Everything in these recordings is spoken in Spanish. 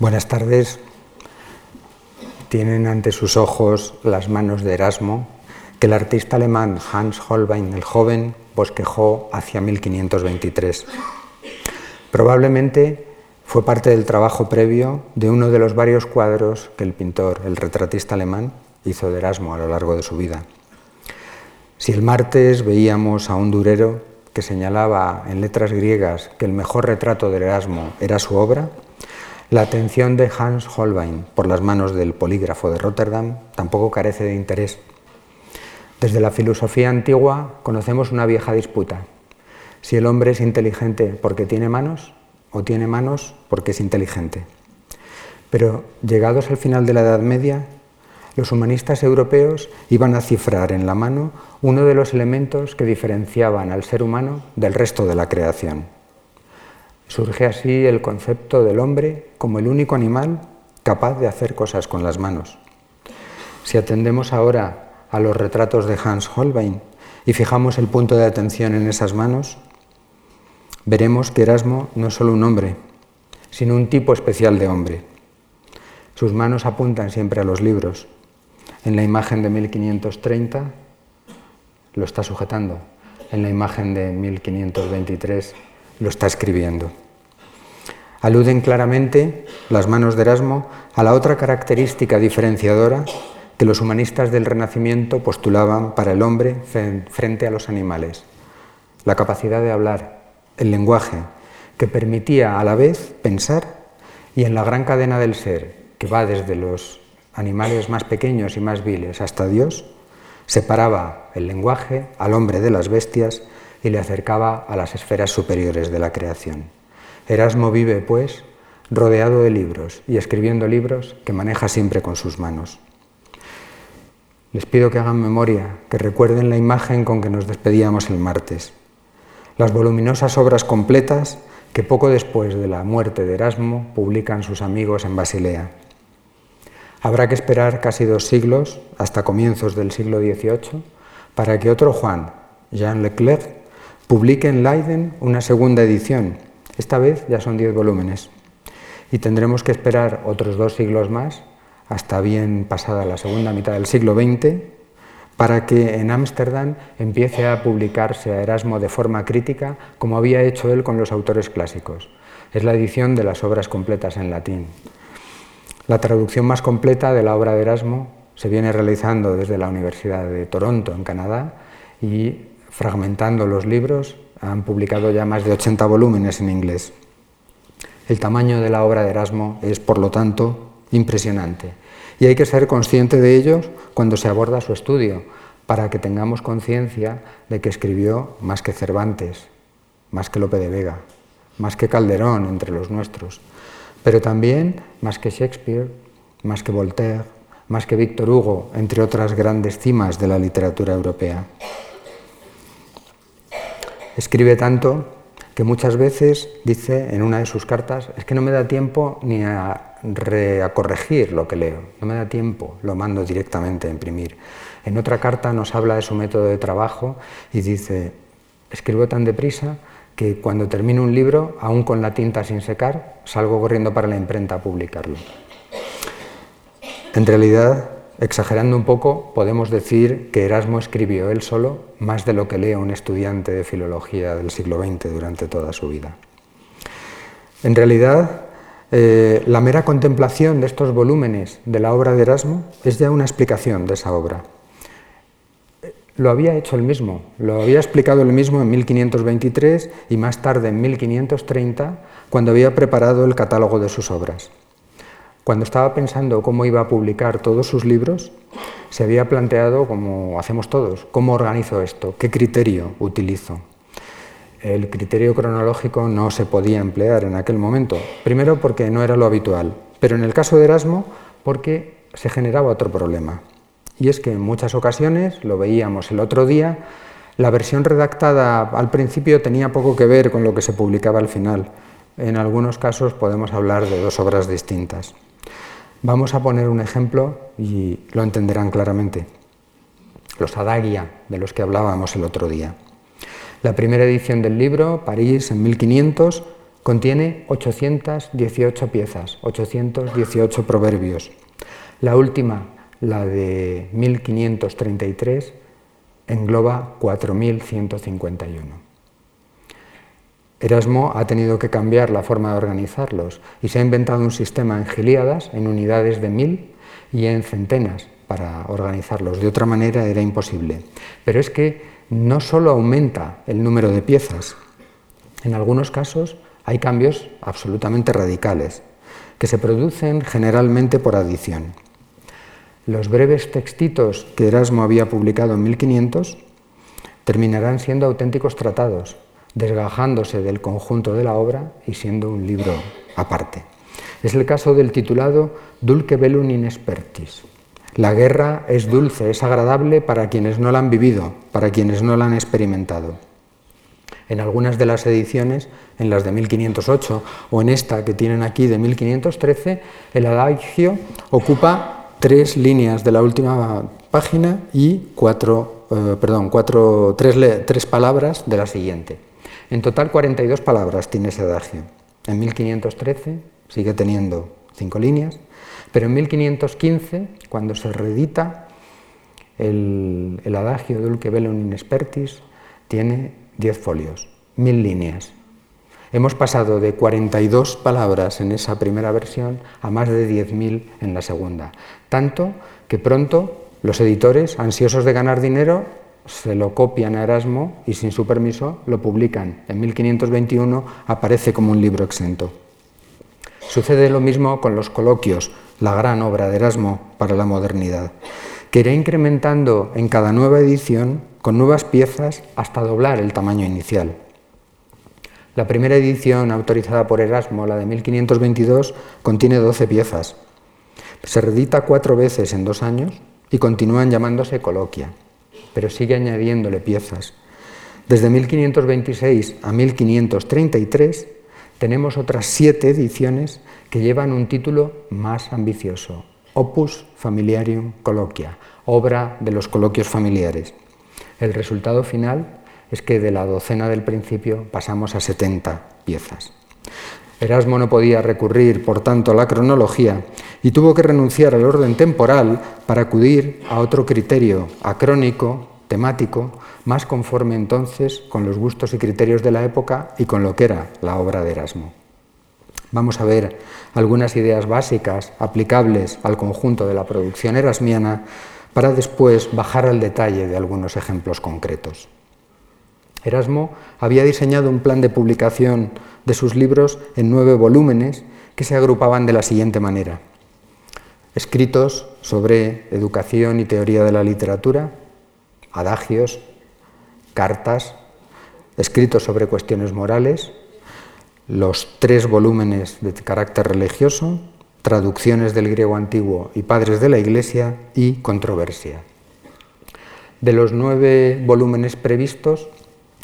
Buenas tardes. Tienen ante sus ojos las manos de Erasmo, que el artista alemán Hans Holbein el joven bosquejó hacia 1523. Probablemente fue parte del trabajo previo de uno de los varios cuadros que el pintor, el retratista alemán, hizo de Erasmo a lo largo de su vida. Si el martes veíamos a un durero que señalaba en letras griegas que el mejor retrato de Erasmo era su obra, la atención de Hans Holbein por las manos del polígrafo de Rotterdam tampoco carece de interés. Desde la filosofía antigua conocemos una vieja disputa. Si el hombre es inteligente porque tiene manos o tiene manos porque es inteligente. Pero llegados al final de la Edad Media, los humanistas europeos iban a cifrar en la mano uno de los elementos que diferenciaban al ser humano del resto de la creación Surge así el concepto del hombre como el único animal capaz de hacer cosas con las manos. Si atendemos ahora a los retratos de Hans Holbein y fijamos el punto de atención en esas manos, veremos que Erasmo no es solo un hombre, sino un tipo especial de hombre. Sus manos apuntan siempre a los libros. En la imagen de 1530 lo está sujetando, en la imagen de 1523 lo está escribiendo. Aluden claramente las manos de Erasmo a la otra característica diferenciadora que los humanistas del Renacimiento postulaban para el hombre frente a los animales, la capacidad de hablar, el lenguaje, que permitía a la vez pensar y en la gran cadena del ser, que va desde los animales más pequeños y más viles hasta Dios, separaba el lenguaje al hombre de las bestias y le acercaba a las esferas superiores de la creación. Erasmo vive, pues, rodeado de libros y escribiendo libros que maneja siempre con sus manos. Les pido que hagan memoria, que recuerden la imagen con que nos despedíamos el martes. Las voluminosas obras completas que poco después de la muerte de Erasmo publican sus amigos en Basilea. Habrá que esperar casi dos siglos, hasta comienzos del siglo XVIII, para que otro Juan, Jean Leclerc, publique en Leiden una segunda edición. Esta vez ya son diez volúmenes. Y tendremos que esperar otros dos siglos más, hasta bien pasada la segunda mitad del siglo XX, para que en Ámsterdam empiece a publicarse a Erasmo de forma crítica, como había hecho él con los autores clásicos. Es la edición de las obras completas en latín. La traducción más completa de la obra de Erasmo se viene realizando desde la Universidad de Toronto, en Canadá, y fragmentando los libros, han publicado ya más de 80 volúmenes en inglés. El tamaño de la obra de Erasmo es, por lo tanto, impresionante. Y hay que ser consciente de ello cuando se aborda su estudio, para que tengamos conciencia de que escribió más que Cervantes, más que Lope de Vega, más que Calderón entre los nuestros, pero también más que Shakespeare, más que Voltaire, más que Víctor Hugo, entre otras grandes cimas de la literatura europea. Escribe tanto que muchas veces dice en una de sus cartas, es que no me da tiempo ni a, corregir lo que leo, no me da tiempo, lo mando directamente a imprimir. En otra carta nos habla de su método de trabajo y dice, escribo tan deprisa que cuando termino un libro, aún con la tinta sin secar, salgo corriendo para la imprenta a publicarlo. En realidad, Exagerando un poco, podemos decir que Erasmo escribió él solo más de lo que lee un estudiante de filología del siglo XX durante toda su vida. En realidad, eh, la mera contemplación de estos volúmenes de la obra de Erasmo es ya una explicación de esa obra. Lo había hecho él mismo, lo había explicado él mismo en 1523 y más tarde en 1530, cuando había preparado el catálogo de sus obras. Cuando estaba pensando cómo iba a publicar todos sus libros, se había planteado, como hacemos todos, cómo organizo esto, qué criterio utilizo. El criterio cronológico no se podía emplear en aquel momento, primero porque no era lo habitual, pero en el caso de Erasmo porque se generaba otro problema. Y es que en muchas ocasiones, lo veíamos el otro día, la versión redactada al principio tenía poco que ver con lo que se publicaba al final. En algunos casos podemos hablar de dos obras distintas. Vamos a poner un ejemplo y lo entenderán claramente. Los Adagia, de los que hablábamos el otro día. La primera edición del libro, París, en 1500, contiene 818 piezas, 818 proverbios. La última, la de 1533, engloba 4151. Erasmo ha tenido que cambiar la forma de organizarlos y se ha inventado un sistema en gilíadas, en unidades de mil y en centenas para organizarlos. De otra manera era imposible. Pero es que no solo aumenta el número de piezas, en algunos casos hay cambios absolutamente radicales que se producen generalmente por adición. Los breves textitos que Erasmo había publicado en 1500 terminarán siendo auténticos tratados desgajándose del conjunto de la obra y siendo un libro aparte. Es el caso del titulado Dulce bellum in expertis. La guerra es dulce, es agradable para quienes no la han vivido, para quienes no la han experimentado. En algunas de las ediciones, en las de 1508 o en esta que tienen aquí de 1513, el adagio ocupa tres líneas de la última página y cuatro, eh, perdón, cuatro, tres, tres palabras de la siguiente. En total 42 palabras tiene ese adagio. En 1513 sigue teniendo cinco líneas, pero en 1515, cuando se reedita el, adagio Dulce Bellum in Expertis, tiene 10 folios, mil líneas. Hemos pasado de 42 palabras en esa primera versión a más de 10.000 en la segunda. Tanto que pronto los editores, ansiosos de ganar dinero, se lo copian a Erasmo y sin su permiso lo publican. En 1521 aparece como un libro exento. Sucede lo mismo con los coloquios, la gran obra de Erasmo para la modernidad, que irá incrementando en cada nueva edición con nuevas piezas hasta doblar el tamaño inicial. La primera edición autorizada por Erasmo, la de 1522, contiene 12 piezas. Se reedita cuatro veces en dos años y continúan llamándose coloquia pero sigue añadiéndole piezas. Desde 1526 a 1533 tenemos otras siete ediciones que llevan un título más ambicioso, Opus Familiarium Colloquia, obra de los coloquios familiares. El resultado final es que de la docena del principio pasamos a 70 piezas. Erasmo no podía recurrir, por tanto, a la cronología y tuvo que renunciar al orden temporal para acudir a otro criterio acrónico, temático, más conforme entonces con los gustos y criterios de la época y con lo que era la obra de Erasmo. Vamos a ver algunas ideas básicas aplicables al conjunto de la producción erasmiana para después bajar al detalle de algunos ejemplos concretos. Erasmo había diseñado un plan de publicación de sus libros en nueve volúmenes que se agrupaban de la siguiente manera. Escritos sobre educación y teoría de la literatura, adagios, cartas, escritos sobre cuestiones morales, los tres volúmenes de carácter religioso, traducciones del griego antiguo y padres de la Iglesia y controversia. De los nueve volúmenes previstos,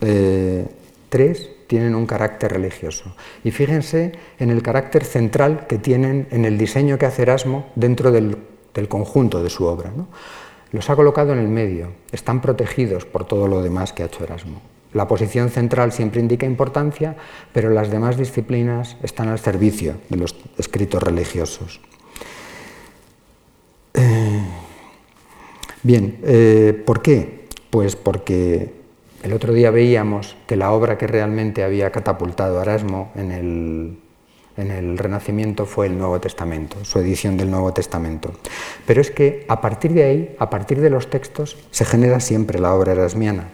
eh, tres tienen un carácter religioso. Y fíjense en el carácter central que tienen en el diseño que hace Erasmo dentro del, conjunto de su obra. Los ha colocado en el medio, están protegidos por todo lo demás que ha hecho Erasmo. La posición central siempre indica importancia, pero las demás disciplinas están al servicio de los escritos religiosos. Eh, bien, eh, ¿por qué? Pues porque el otro día veíamos que la obra que realmente había catapultado a Erasmo en el, en el Renacimiento fue el Nuevo Testamento, su edición del Nuevo Testamento. Pero es que a partir de ahí, a partir de los textos, se genera siempre la obra erasmiana.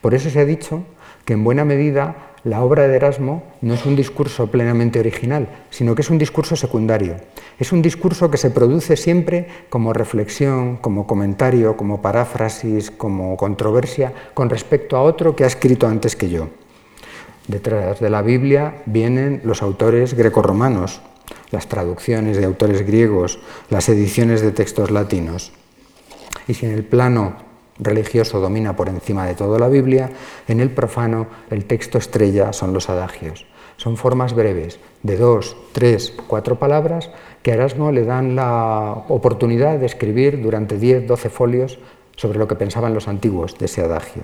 Por eso se ha dicho que en buena medida la obra de Erasmo no es un discurso plenamente original, sino que es un discurso secundario. Es un discurso que se produce siempre como reflexión, como comentario, como paráfrasis, como controversia con respecto a otro que ha escrito antes que yo. Detrás de la Biblia vienen los autores grecorromanos, las traducciones de autores griegos, las ediciones de textos latinos. Y si en el plano religioso domina por encima de todo la Biblia, en el profano el texto estrella son los adagios. Son formas breves, de dos, tres, cuatro palabras, que a Erasmo le dan la oportunidad de escribir durante diez, doce folios sobre lo que pensaban los antiguos de ese adagio.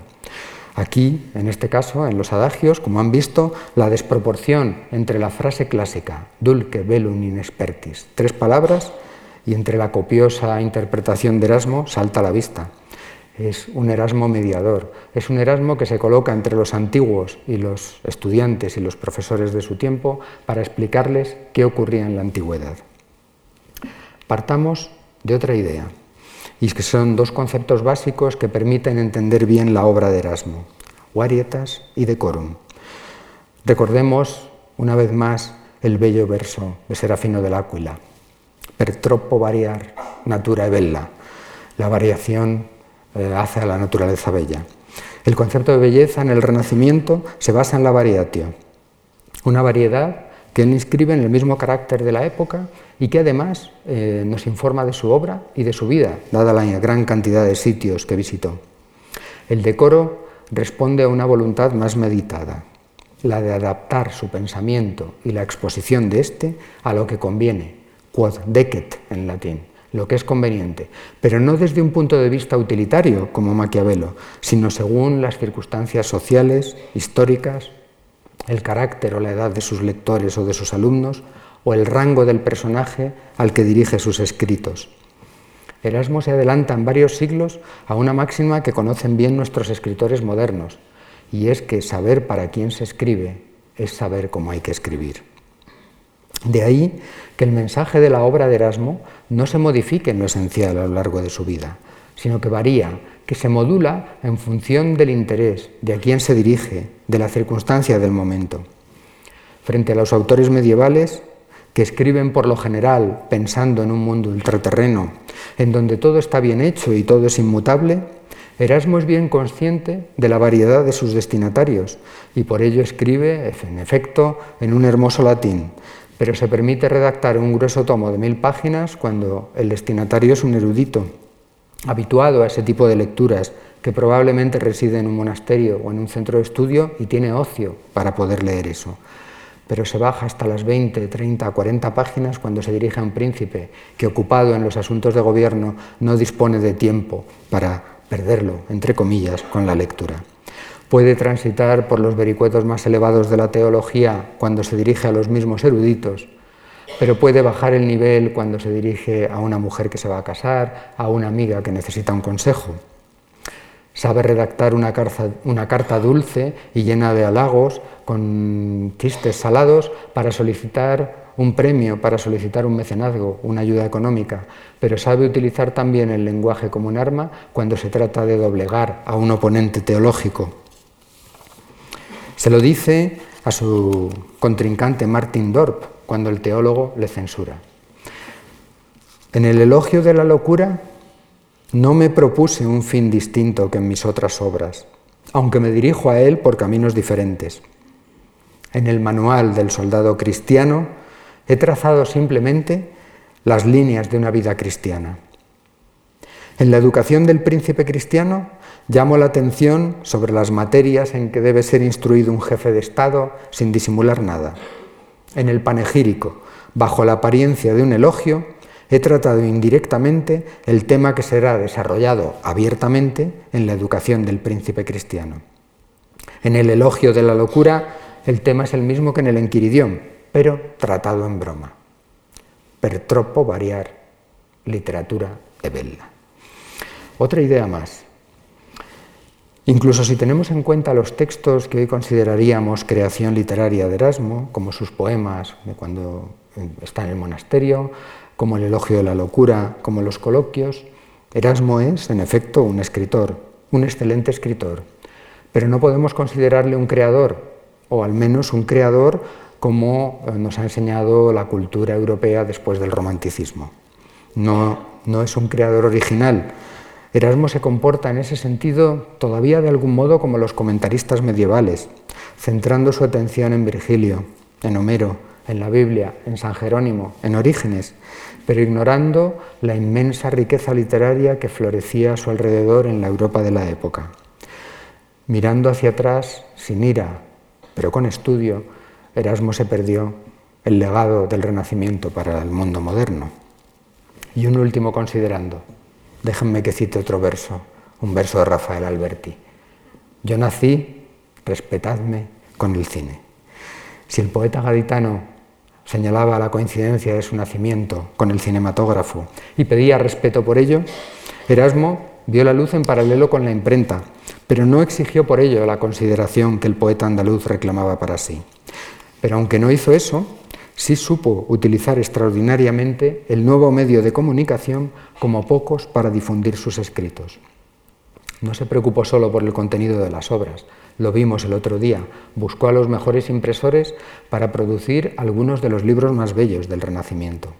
Aquí, en este caso, en los adagios, como han visto, la desproporción entre la frase clásica, dulce velum in expertis, tres palabras, y entre la copiosa interpretación de Erasmo salta a la vista. Es un Erasmo mediador, es un Erasmo que se coloca entre los antiguos y los estudiantes y los profesores de su tiempo para explicarles qué ocurría en la antigüedad. Partamos de otra idea y que son dos conceptos básicos que permiten entender bien la obra de Erasmo, varietas y decorum. Recordemos una vez más el bello verso de Serafino del Áquila, per troppo variar natura e bella, la variación eh, hace a la naturaleza bella. El concepto de belleza en el Renacimiento se basa en la variatio, una variedad que él inscribe en el mismo carácter de la época y que además eh, nos informa de su obra y de su vida, dada la gran cantidad de sitios que visitó. El decoro responde a una voluntad más meditada, la de adaptar su pensamiento y la exposición de éste a lo que conviene, quod decet en latín, lo que es conveniente, pero no desde un punto de vista utilitario como Maquiavelo, sino según las circunstancias sociales, históricas, el carácter o la edad de sus lectores o de sus alumnos, o el rango del personaje al que dirige sus escritos. Erasmo se adelanta en varios siglos a una máxima que conocen bien nuestros escritores modernos, y es que saber para quién se escribe es saber cómo hay que escribir. De ahí que el mensaje de la obra de Erasmo no se modifique en lo esencial a lo largo de su vida, sino que varía que se modula en función del interés, de a quién se dirige, de la circunstancia del momento. Frente a los autores medievales, que escriben por lo general pensando en un mundo ultraterreno, en donde todo está bien hecho y todo es inmutable, Erasmo es bien consciente de la variedad de sus destinatarios y por ello escribe, en efecto, en un hermoso latín, pero se permite redactar un grueso tomo de mil páginas cuando el destinatario es un erudito habituado a ese tipo de lecturas, que probablemente reside en un monasterio o en un centro de estudio y tiene ocio para poder leer eso. Pero se baja hasta las 20, 30, 40 páginas cuando se dirige a un príncipe que, ocupado en los asuntos de gobierno, no dispone de tiempo para perderlo, entre comillas, con la lectura. Puede transitar por los vericuetos más elevados de la teología cuando se dirige a los mismos eruditos, pero puede bajar el nivel cuando se dirige a una mujer que se va a casar, a una amiga que necesita un consejo. Sabe redactar una carta, dulce y llena de halagos, con chistes salados, para solicitar un premio, para solicitar un mecenazgo, una ayuda económica, pero sabe utilizar también el lenguaje como un arma cuando se trata de doblegar a un oponente teológico. Se lo dice a su contrincante Martin Dorp, cuando el teólogo le censura. En el elogio de la locura no me propuse un fin distinto que en mis otras obras, aunque me dirijo a él por caminos diferentes. En el manual del soldado cristiano he trazado simplemente las líneas de una vida cristiana. En la educación del príncipe cristiano llamo la atención sobre las materias en que debe ser instruido un jefe de Estado sin disimular nada en el panegírico, bajo la apariencia de un elogio, he tratado indirectamente el tema que será desarrollado abiertamente en la educación del príncipe cristiano. En el elogio de la locura, el tema es el mismo que en el enquiridión, pero tratado en broma. Per troppo variar, literatura e bella. Otra idea más. Incluso si tenemos en cuenta los textos que hoy consideraríamos creación literaria de Erasmo, como sus poemas de cuando está en el monasterio, como el elogio de la locura, como los coloquios, Erasmo es, en efecto, un escritor, un excelente escritor, pero no podemos considerarle un creador, o al menos un creador como eh, nos ha enseñado la cultura europea después del romanticismo. No, no es un creador original, Erasmo se comporta en ese sentido todavía de algún modo como los comentaristas medievales, centrando su atención en Virgilio, en Homero, en la Biblia, en San Jerónimo, en Orígenes, pero ignorando la inmensa riqueza literaria que florecía a su alrededor en la Europa de la época. Mirando hacia atrás, sin ira, pero con estudio, Erasmo se perdió el legado del Renacimiento para el mundo moderno. Y un último considerando. Déjenme que cite otro verso, un verso de Rafael Alberti. Yo nací, respetadme, con el cine. Si el poeta gaditano señalaba la coincidencia de su nacimiento con el cinematógrafo y pedía respeto por ello, Erasmo vio la luz en paralelo con la imprenta, pero no exigió por ello la consideración que el poeta andaluz reclamaba para sí. Pero aunque no hizo eso, sí supo utilizar extraordinariamente el nuevo medio de comunicación como pocos para difundir sus escritos. No se preocupó solo por el contenido de las obras, lo vimos el otro día, buscó a los mejores impresores para producir algunos de los libros más bellos del Renacimiento.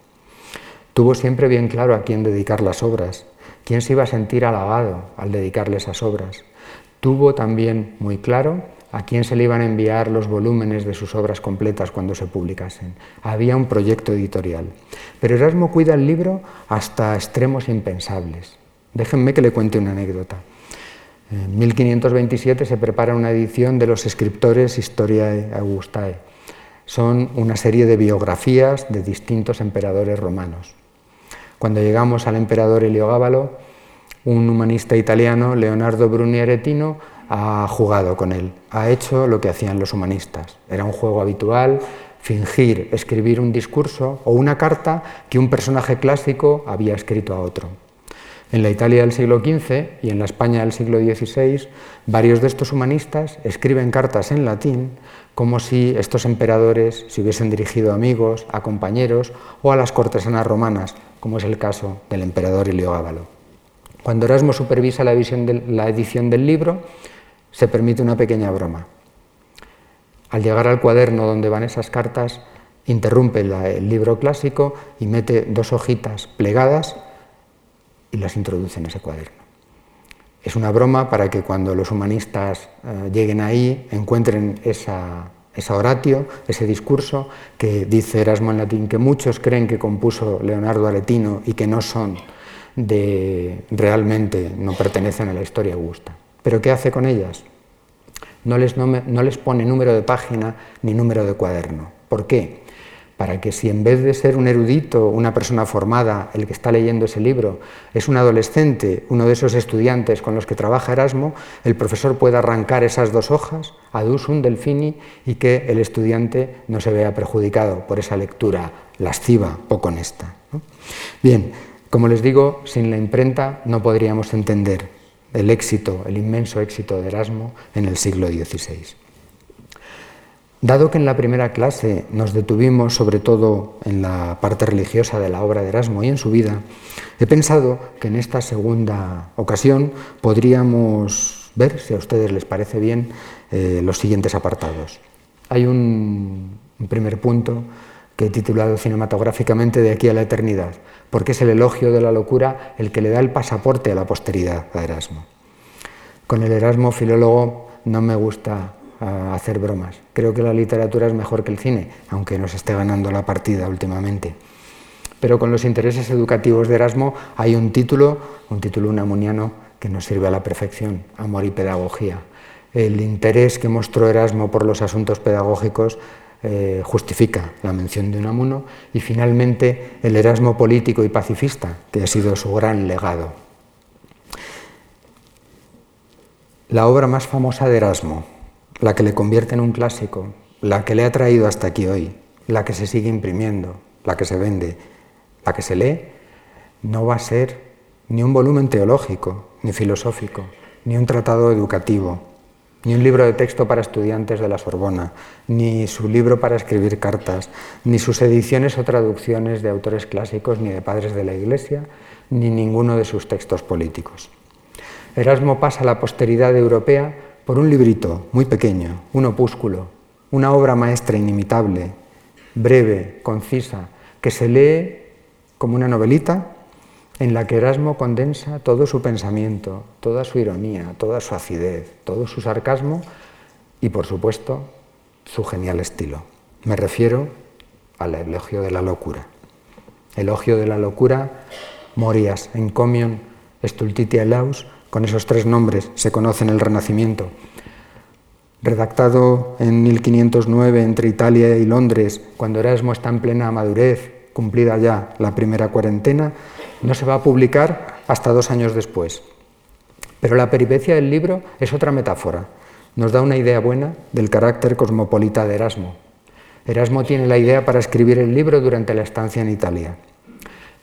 Tuvo siempre bien claro a quién dedicar las obras, quién se iba a sentir halagado al dedicarle esas obras. Tuvo también muy claro a quién se le iban a enviar los volúmenes de sus obras completas cuando se publicasen. Había un proyecto editorial. Pero Erasmo cuida el libro hasta extremos impensables. Déjenme que le cuente una anécdota. En 1527 se prepara una edición de los escriptores Historiae Augustae. Son una serie de biografías de distintos emperadores romanos. Cuando llegamos al emperador Heliogábalo, un humanista italiano, Leonardo Bruni Aretino, ha jugado con él, ha hecho lo que hacían los humanistas. Era un juego habitual fingir escribir un discurso o una carta que un personaje clásico había escrito a otro. En la Italia del siglo XV y en la España del siglo XVI, varios de estos humanistas escriben cartas en latín como si estos emperadores se hubiesen dirigido a amigos, a compañeros o a las cortesanas romanas, como es el caso del emperador Heliogábalo. Cuando Erasmo supervisa la, edición del libro, se permite una pequeña broma. Al llegar al cuaderno donde van esas cartas, interrumpe el libro clásico y mete dos hojitas plegadas y las introduce en ese cuaderno. Es una broma para que cuando los humanistas eh, lleguen ahí encuentren esa, esa oratio, ese discurso que dice Erasmo en latín que muchos creen que compuso Leonardo Aretino y que no son de realmente no pertenecen a la historia augusta. Pero ¿qué hace con ellas? No les, no pone número de página ni número de cuaderno. ¿Por qué? para que si en vez de ser un erudito, una persona formada, el que está leyendo ese libro, es un adolescente, uno de esos estudiantes con los que trabaja Erasmo, el profesor pueda arrancar esas dos hojas, adus un delfini, y que el estudiante no se vea perjudicado por esa lectura lasciva, poco honesta. Bien, como les digo, sin la imprenta no podríamos entender el éxito, el inmenso éxito de Erasmo en el siglo XVI. Dado que en la primera clase nos detuvimos sobre todo en la parte religiosa de la obra de Erasmo y en su vida, he pensado que en esta segunda ocasión podríamos ver, si a ustedes les parece bien, eh, los siguientes apartados. Hay un, un primer punto que he titulado cinematográficamente De aquí a la eternidad, porque es el elogio de la locura el que le da el pasaporte a la posteridad a Erasmo. Con el Erasmo filólogo no me gusta a hacer bromas. Creo que la literatura es mejor que el cine, aunque nos esté ganando la partida últimamente. Pero con los intereses educativos de Erasmo hay un título, un título unamuniano, que nos sirve a la perfección, Amor y Pedagogía. El interés que mostró Erasmo por los asuntos pedagógicos eh, justifica la mención de Unamuno y finalmente el Erasmo político y pacifista, que ha sido su gran legado. La obra más famosa de Erasmo, la que le convierte en un clásico, la que le ha traído hasta aquí hoy, la que se sigue imprimiendo, la que se vende, la que se lee, no va a ser ni un volumen teológico, ni filosófico, ni un tratado educativo, ni un libro de texto para estudiantes de la Sorbona, ni su libro para escribir cartas, ni sus ediciones o traducciones de autores clásicos, ni de padres de la Iglesia, ni ninguno de sus textos políticos. Erasmo pasa a la posteridad europea por un librito muy pequeño, un opúsculo, una obra maestra inimitable, breve, concisa, que se lee como una novelita en la que Erasmo condensa todo su pensamiento, toda su ironía, toda su acidez, todo su sarcasmo y, por supuesto, su genial estilo. Me refiero al elogio de la locura. Elogio de la locura, Morias, Encomion, Stultitia Laus, con esos tres nombres se conoce en el Renacimiento. Redactado en 1509 entre Italia y Londres, cuando Erasmo está en plena madurez, cumplida ya la primera cuarentena, no se va a publicar hasta dos años después. Pero la peripecia del libro es otra metáfora. Nos da una idea buena del carácter cosmopolita de Erasmo. Erasmo tiene la idea para escribir el libro durante la estancia en Italia.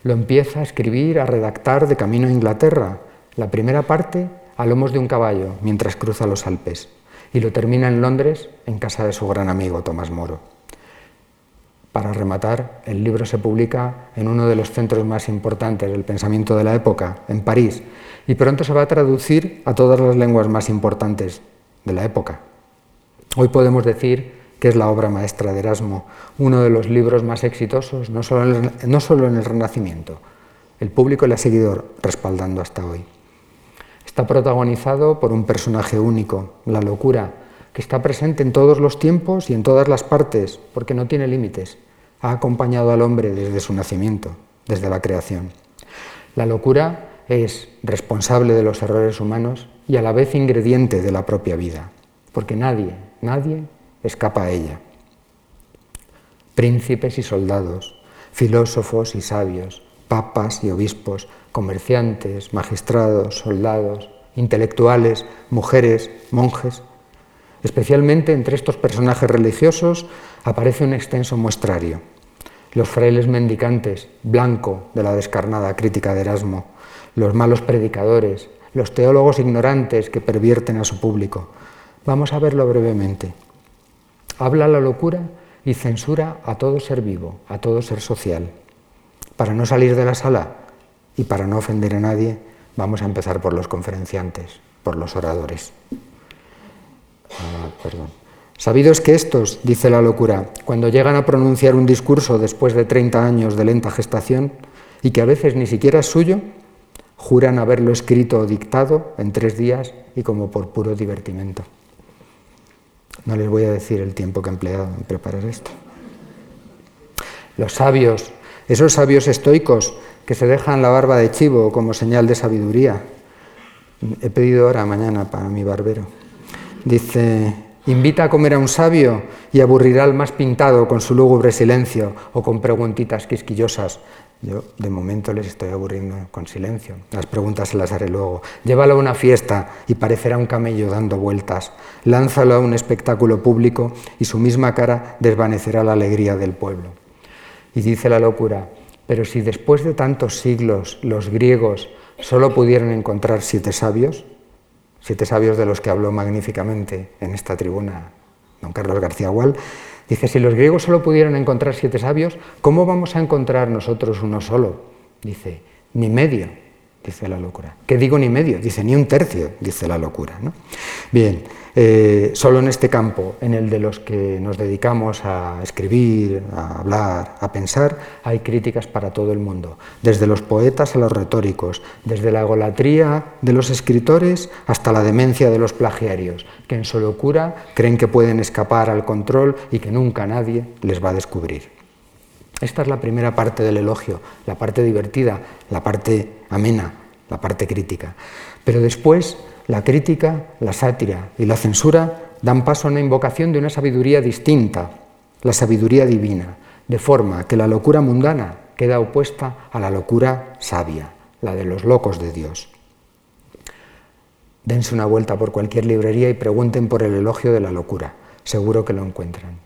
Lo empieza a escribir, a redactar de camino a Inglaterra. La primera parte a lomos de un caballo mientras cruza los Alpes y lo termina en Londres en casa de su gran amigo Tomás Moro. Para rematar, el libro se publica en uno de los centros más importantes del pensamiento de la época, en París, y pronto se va a traducir a todas las lenguas más importantes de la época. Hoy podemos decir que es la obra maestra de Erasmo, uno de los libros más exitosos, no solo en el, Renacimiento. El público le ha seguido respaldando hasta hoy. Está protagonizado por un personaje único, la locura, que está presente en todos los tiempos y en todas las partes, porque no tiene límites. Ha acompañado al hombre desde su nacimiento, desde la creación. La locura es responsable de los errores humanos y a la vez ingrediente de la propia vida, porque nadie, nadie escapa a ella. Príncipes y soldados, filósofos y sabios, papas y obispos, comerciantes, magistrados, soldados, intelectuales, mujeres, monjes. Especialmente entre estos personajes religiosos aparece un extenso muestrario. Los frailes mendicantes, blanco de la descarnada crítica de Erasmo, los malos predicadores, los teólogos ignorantes que pervierten a su público. Vamos a verlo brevemente. Habla la locura y censura a todo ser vivo, a todo ser social. Para no salir de la sala, y para no ofender a nadie, vamos a empezar por los conferenciantes, por los oradores. Ah, perdón. Sabido es que estos, dice la locura, cuando llegan a pronunciar un discurso después de 30 años de lenta gestación, y que a veces ni siquiera es suyo, juran haberlo escrito o dictado en tres días y como por puro divertimento. No les voy a decir el tiempo que he empleado en preparar esto. Los sabios, esos sabios estoicos que se dejan la barba de chivo como señal de sabiduría. He pedido hora mañana para mi barbero. Dice, invita a comer a un sabio y aburrirá al más pintado con su lúgubre silencio o con preguntitas quisquillosas. Yo de momento les estoy aburriendo con silencio. Las preguntas se las haré luego. Llévalo a una fiesta y parecerá un camello dando vueltas. Lánzalo a un espectáculo público y su misma cara desvanecerá la alegría del pueblo. Y dice la locura, pero si después de tantos siglos los griegos solo pudieron encontrar siete sabios, siete sabios de los que habló magníficamente en esta tribuna don Carlos García Gual, dice, si los griegos solo pudieron encontrar siete sabios, ¿cómo vamos a encontrar nosotros uno solo? Dice, ni medio, dice la locura. ¿Qué digo ni medio? Dice, ni un tercio, dice la locura. ¿no? Bien, eh, solo en este campo, en el de los que nos dedicamos a escribir, a hablar, a pensar, hay críticas para todo el mundo, desde los poetas a los retóricos, desde la egolatría de los escritores hasta la demencia de los plagiarios, que en su locura creen que pueden escapar al control y que nunca nadie les va a descubrir. Esta es la primera parte del elogio, la parte divertida, la parte amena, la parte crítica. Pero después la crítica, la sátira y la censura dan paso a una invocación de una sabiduría distinta, la sabiduría divina, de forma que la locura mundana queda opuesta a la locura sabia, la de los locos de Dios. Dense una vuelta por cualquier librería y pregunten por el elogio de la locura. Seguro que lo encuentran.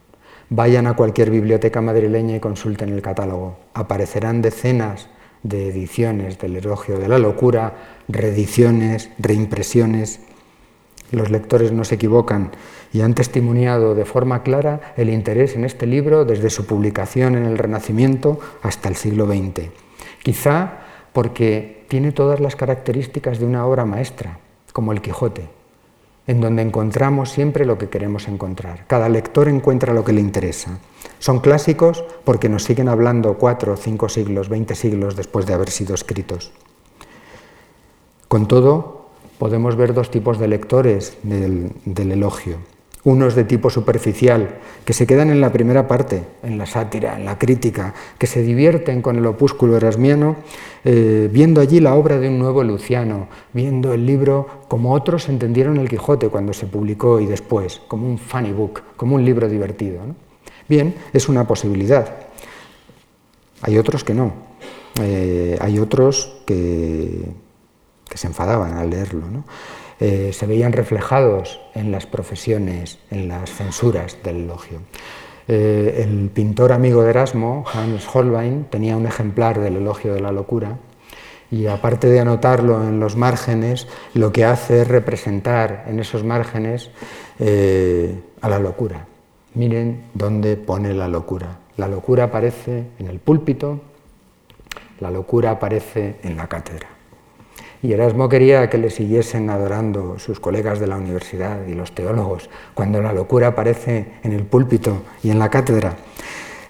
Vayan a cualquier biblioteca madrileña y consulten el catálogo. Aparecerán decenas de ediciones del elogio de la locura, reediciones, reimpresiones. Los lectores no se equivocan y han testimoniado de forma clara el interés en este libro desde su publicación en el Renacimiento hasta el siglo XX. Quizá porque tiene todas las características de una obra maestra, como el Quijote, en donde encontramos siempre lo que queremos encontrar. Cada lector encuentra lo que le interesa. Son clásicos porque nos siguen hablando cuatro, cinco siglos, veinte siglos después de haber sido escritos. Con todo, podemos ver dos tipos de lectores del, elogio. Unos de tipo superficial, que se quedan en la primera parte, en la sátira, en la crítica, que se divierten con el opúsculo erasmiano, eh, viendo allí la obra de un nuevo Luciano, viendo el libro como otros entendieron el Quijote cuando se publicó y después, como un funny book, como un libro divertido. Bien, es una posibilidad. Hay otros que no. Eh, hay otros que se enfadaban al leerlo. Eh, se veían reflejados en las profesiones, en las censuras del elogio. Eh, el pintor amigo de Erasmo, Hans Holbein, tenía un ejemplar del elogio de la locura y aparte de anotarlo en los márgenes, lo que hace es representar en esos márgenes a la locura. Miren dónde pone la locura. La locura aparece en el púlpito, la locura aparece en la cátedra. Y Erasmo quería que le siguiesen adorando sus colegas de la universidad y los teólogos cuando la locura aparece en el púlpito y en la cátedra.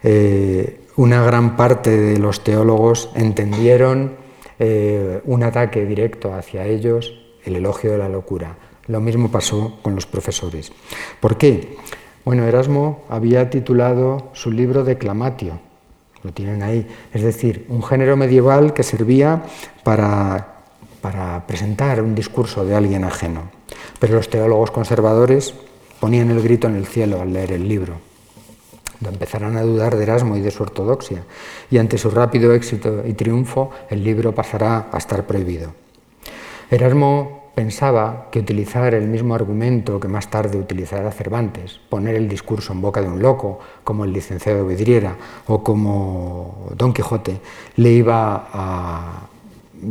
Eh, una gran parte de los teólogos entendieron eh, un ataque directo hacia ellos, el elogio de la locura. Lo mismo pasó con los profesores. ¿Por qué? Bueno, Erasmo había titulado su libro Declamatio, lo tienen ahí, es decir, un género medieval que servía para, para presentar un discurso de alguien ajeno. Pero los teólogos conservadores ponían el grito en el cielo al leer el libro empezarán a dudar de Erasmo y de su ortodoxia, y ante su rápido éxito y triunfo el libro pasará a estar prohibido. Erasmo pensaba que utilizar el mismo argumento que más tarde utilizará Cervantes, poner el discurso en boca de un loco, como el licenciado Vidriera o como Don Quijote, le iba a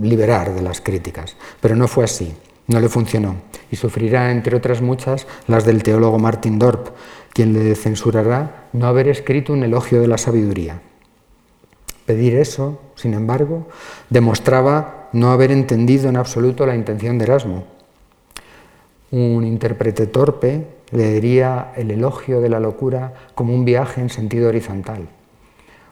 liberar de las críticas, pero no fue así. No le funcionó y sufrirá, entre otras muchas, las del teólogo Martin Dorp, quien le censurará no haber escrito un elogio de la sabiduría. Pedir eso, sin embargo, demostraba no haber entendido en absoluto la intención de Erasmo. Un intérprete torpe leería el elogio de la locura como un viaje en sentido horizontal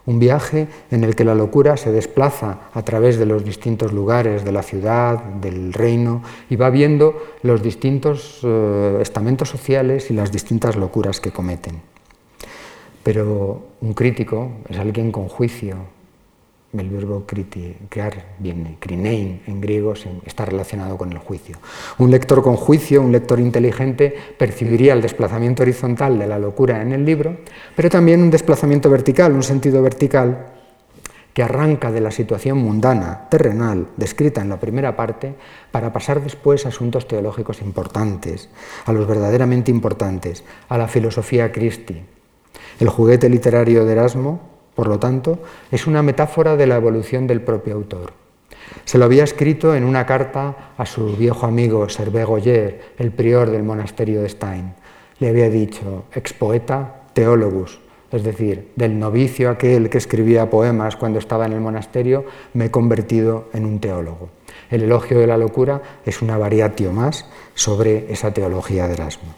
un viaje en el que la locura se desplaza a través de los distintos lugares de la ciudad, del reino, y va viendo los distintos eh, estamentos sociales y las distintas locuras que cometen. Pero un crítico es alguien con juicio, el verbo crear viene, krinein en griego, está relacionado con el juicio. Un lector con juicio, un lector inteligente, percibiría el desplazamiento horizontal de la locura en el libro, pero también un desplazamiento vertical, un sentido vertical que arranca de la situación mundana, terrenal, descrita en la primera parte, para pasar después a asuntos teológicos importantes, a los verdaderamente importantes, a la filosofía Christi. El juguete literario de Erasmo por lo tanto, es una metáfora de la evolución del propio autor. Se lo había escrito en una carta a su viejo amigo Servé Goyer, el prior del monasterio de Stein. Le había dicho, ex poeta, teólogus, es decir, del novicio aquel que escribía poemas cuando estaba en el monasterio, me he convertido en un teólogo. El elogio de la locura es una variatio más sobre esa teología de Erasmo.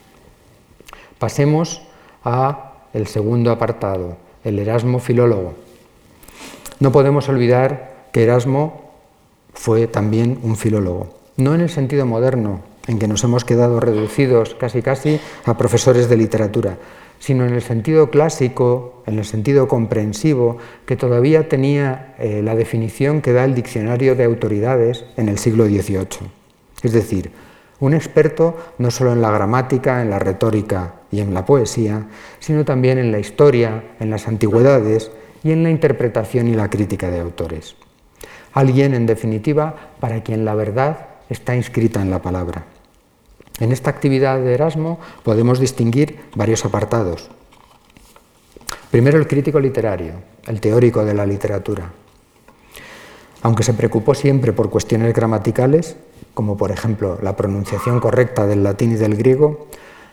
Pasemos a el segundo apartado, el Erasmo filólogo. No podemos olvidar que Erasmo fue también un filólogo, no en el sentido moderno, en que nos hemos quedado reducidos casi casi a profesores de literatura, sino en el sentido clásico, en el sentido comprensivo, que todavía tenía eh, la definición que da el diccionario de autoridades en el siglo XVIII. Es decir, un experto no solo en la gramática, en la retórica y en la poesía, sino también en la historia, en las antigüedades y en la interpretación y la crítica de autores. Alguien, en definitiva, para quien la verdad está inscrita en la palabra. En esta actividad de Erasmo podemos distinguir varios apartados. Primero el crítico literario, el teórico de la literatura. Aunque se preocupó siempre por cuestiones gramaticales, como por ejemplo la pronunciación correcta del latín y del griego,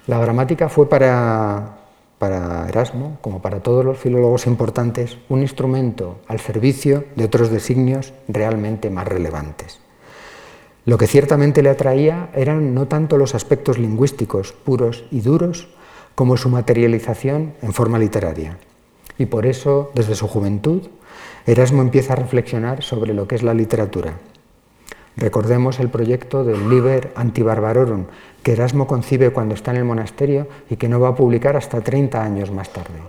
la gramática fue para, para Erasmo, como para todos los filólogos importantes, un instrumento al servicio de otros designios realmente más relevantes. Lo que ciertamente le atraía eran no tanto los aspectos lingüísticos puros y duros, como su materialización en forma literaria. Y por eso, desde su juventud, Erasmo empieza a reflexionar sobre lo que es la literatura, Recordemos el proyecto del Liber Antibarbarorum, que Erasmo concibe cuando está en el monasterio y que no va a publicar hasta 30 años más tarde.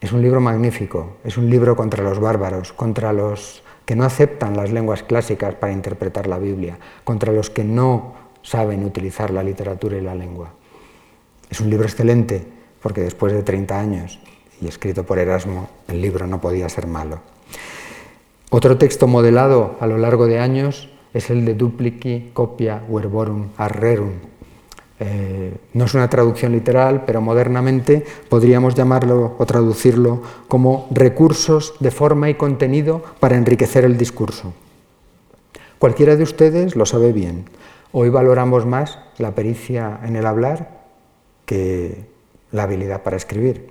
Es un libro magnífico, es un libro contra los bárbaros, contra los que no aceptan las lenguas clásicas para interpretar la Biblia, contra los que no saben utilizar la literatura y la lengua. Es un libro excelente porque después de 30 años y escrito por Erasmo, el libro no podía ser malo. Otro texto modelado a lo largo de años es el de duplici copia verborum arrerum. Eh, no es una traducción literal, pero modernamente podríamos llamarlo o traducirlo como recursos de forma y contenido para enriquecer el discurso. Cualquiera de ustedes lo sabe bien. Hoy valoramos más la pericia en el hablar que la habilidad para escribir.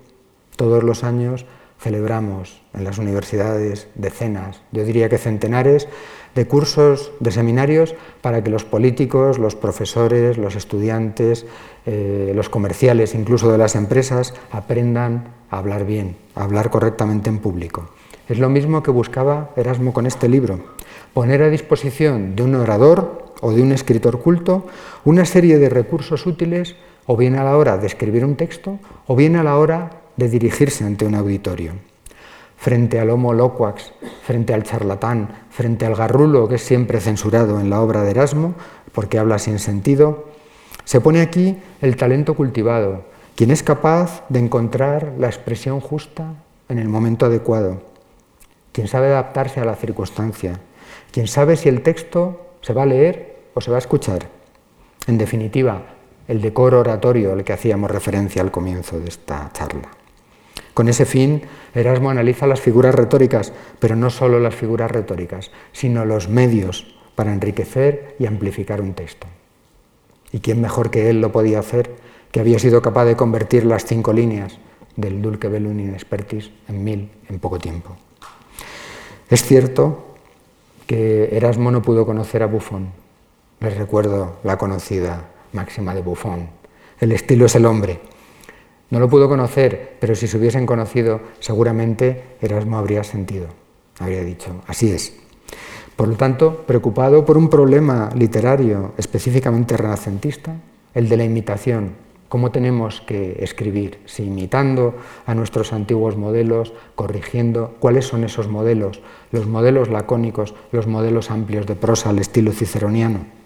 Todos los años celebramos en las universidades decenas, yo diría que centenares, de cursos, de seminarios para que los políticos, los profesores, los estudiantes, eh, los comerciales, incluso de las empresas, aprendan a hablar bien, a hablar correctamente en público. Es lo mismo que buscaba Erasmo con este libro, poner a disposición de un orador o de un escritor culto una serie de recursos útiles o bien a la hora de escribir un texto o bien a la hora de dirigirse ante un auditorio. Frente al homo loquax, frente al charlatán, frente al garrulo que es siempre censurado en la obra de Erasmo, porque habla sin sentido, se pone aquí el talento cultivado, quien es capaz de encontrar la expresión justa en el momento adecuado, quien sabe adaptarse a la circunstancia, quien sabe si el texto se va a leer o se va a escuchar. En definitiva, el decoro oratorio al que hacíamos referencia al comienzo de esta charla. Con ese fin, Erasmo analiza las figuras retóricas, pero no solo las figuras retóricas, sino los medios para enriquecer y amplificar un texto. ¿Y quién mejor que él lo podía hacer, que había sido capaz de convertir las cinco líneas del Dulce Bellum in Expertis en mil en poco tiempo? Es cierto que Erasmo no pudo conocer a Buffon. Les recuerdo la conocida máxima de Buffon. El estilo es el hombre. No lo pudo conocer, pero si se hubiesen conocido, seguramente Erasmo habría sentido, habría dicho, así es. Por lo tanto, preocupado por un problema literario específicamente renacentista, el de la imitación, cómo tenemos que escribir, si imitando a nuestros antiguos modelos, corrigiendo cuáles son esos modelos, los modelos lacónicos, los modelos amplios de prosa al estilo ciceroniano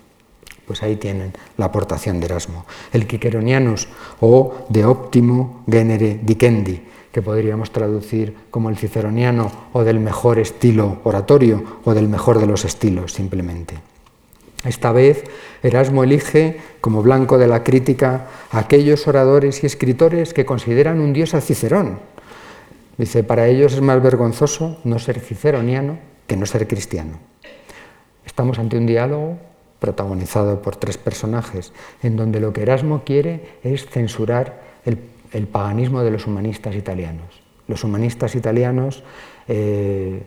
pues ahí tienen la aportación de Erasmo. El Quiqueronianus o de óptimo genere dicendi, que podríamos traducir como el ciceroniano o del mejor estilo oratorio o del mejor de los estilos simplemente. Esta vez Erasmo elige como blanco de la crítica a aquellos oradores y escritores que consideran un dios a Cicerón. Dice, para ellos es más vergonzoso no ser ciceroniano que no ser cristiano. Estamos ante un diálogo protagonizado por tres personajes, en donde lo que Erasmo quiere es censurar el, paganismo de los humanistas italianos. Los humanistas italianos eh,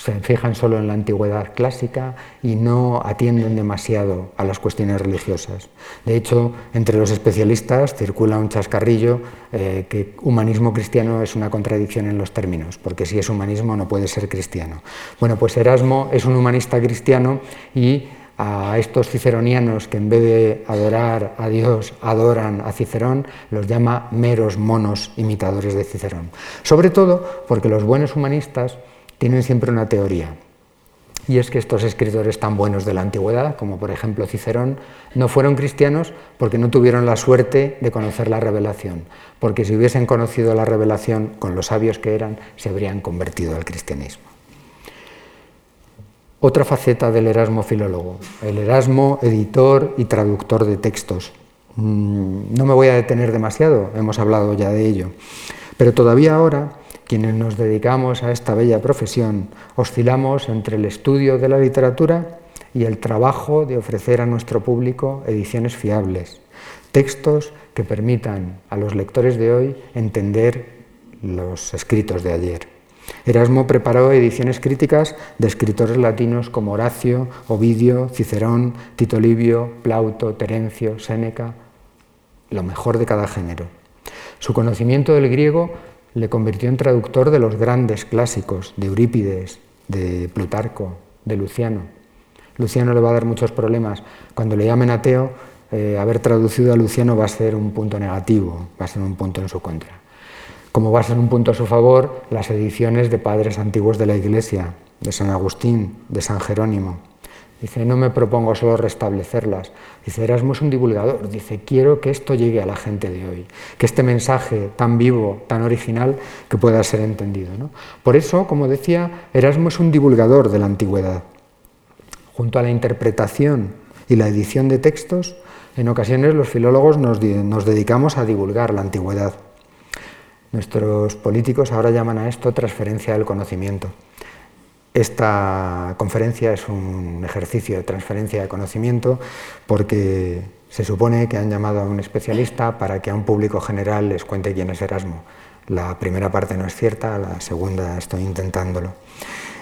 se fijan solo en la antigüedad clásica y no atienden demasiado a las cuestiones religiosas. De hecho, entre los especialistas circula un chascarrillo eh, que humanismo cristiano es una contradicción en los términos, porque si es humanismo no puede ser cristiano. Bueno, pues Erasmo es un humanista cristiano y a estos ciceronianos que en vez de adorar a Dios adoran a Cicerón, los llama meros monos imitadores de Cicerón. Sobre todo porque los buenos humanistas tienen siempre una teoría. Y es que estos escritores tan buenos de la antigüedad, como por ejemplo Cicerón, no fueron cristianos porque no tuvieron la suerte de conocer la revelación, porque si hubiesen conocido la revelación con los sabios que eran, se habrían convertido al cristianismo. Otra faceta del Erasmo filólogo, el Erasmo editor y traductor de textos. Mm, no me voy a detener demasiado, hemos hablado ya de ello, pero todavía ahora quienes nos dedicamos a esta bella profesión oscilamos entre el estudio de la literatura y el trabajo de ofrecer a nuestro público ediciones fiables, textos que permitan a los lectores de hoy entender los escritos de ayer. Erasmo preparó ediciones críticas de escritores latinos como Horacio, Ovidio, Cicerón, Tito Livio, Plauto, Terencio, Séneca, lo mejor de cada género. Su conocimiento del griego le convirtió en traductor de los grandes clásicos, de Eurípides, de Plutarco, de Luciano. Luciano le va a dar muchos problemas. Cuando le llamen ateo, eh, haber traducido a Luciano va a ser un punto negativo, va a ser un punto en su contra. Como va a ser un punto a su favor, las ediciones de padres antiguos de la Iglesia, de San Agustín, de San Jerónimo. Dice, no me propongo solo restablecerlas. Dice, Erasmo es un divulgador. Dice, quiero que esto llegue a la gente de hoy, que este mensaje tan vivo, tan original, que pueda ser entendido. Por eso, como decía, Erasmo es un divulgador de la antigüedad. Junto a la interpretación y la edición de textos, en ocasiones los filólogos nos, dedicamos a divulgar la antigüedad. Nuestros políticos ahora llaman a esto transferencia del conocimiento. Esta conferencia es un ejercicio de transferencia de conocimiento porque se supone que han llamado a un especialista para que a un público general les cuente quién es Erasmo. La primera parte no es cierta, la segunda estoy intentándolo.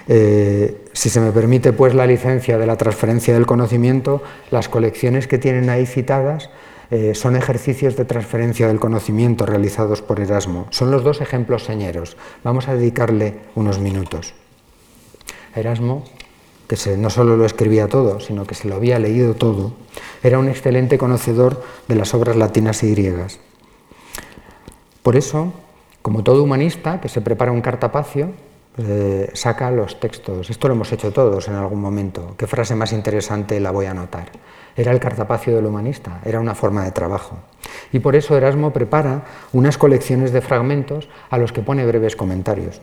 Eh, si se me permite pues la licencia de la transferencia del conocimiento, las colecciones que tienen ahí citadas eh, son ejercicios de transferencia del conocimiento realizados por Erasmo. Son los dos ejemplos señeros. Vamos a dedicarle unos minutos. Erasmo, que no solo lo escribía todo, sino que se lo había leído todo, era un excelente conocedor de las obras latinas y griegas. Por eso, como todo humanista que se prepara un cartapacio, eh, saca los textos. Esto lo hemos hecho todos en algún momento. ¿Qué frase más interesante la voy a anotar? Era el cartapacio del humanista, era una forma de trabajo. Y por eso Erasmo prepara unas colecciones de fragmentos a los que pone breves comentarios.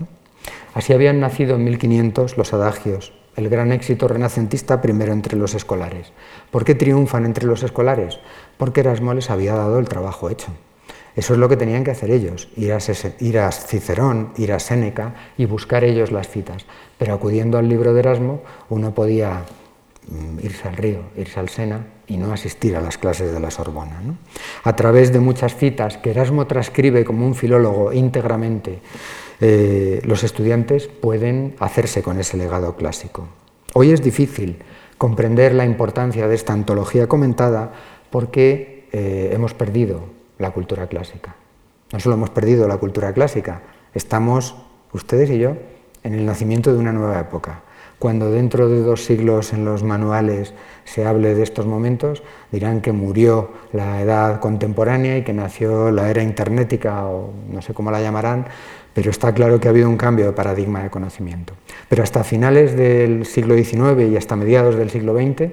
Así habían nacido en 1500 los adagios, el gran éxito renacentista primero entre los escolares. ¿Por qué triunfan entre los escolares? Porque Erasmo les había dado el trabajo hecho. Eso es lo que tenían que hacer ellos, ir a, Cicerón, ir a Séneca y buscar ellos las citas. Pero acudiendo al libro de Erasmo, uno podía mm, irse al río, irse al Sena y no asistir a las clases de la Sorbona. A través de muchas citas que Erasmo transcribe como un filólogo íntegramente, eh, los estudiantes pueden hacerse con ese legado clásico. Hoy es difícil comprender la importancia de esta antología comentada porque eh, hemos perdido la cultura clásica. No solo hemos perdido la cultura clásica, estamos, ustedes y yo, en el nacimiento de una nueva época. Cuando dentro de dos siglos en los manuales se hable de estos momentos, dirán que murió la edad contemporánea y que nació la era internetica o no sé cómo la llamarán, pero está claro que ha habido un cambio de paradigma de conocimiento. Pero hasta finales del siglo XIX y hasta mediados del siglo XX,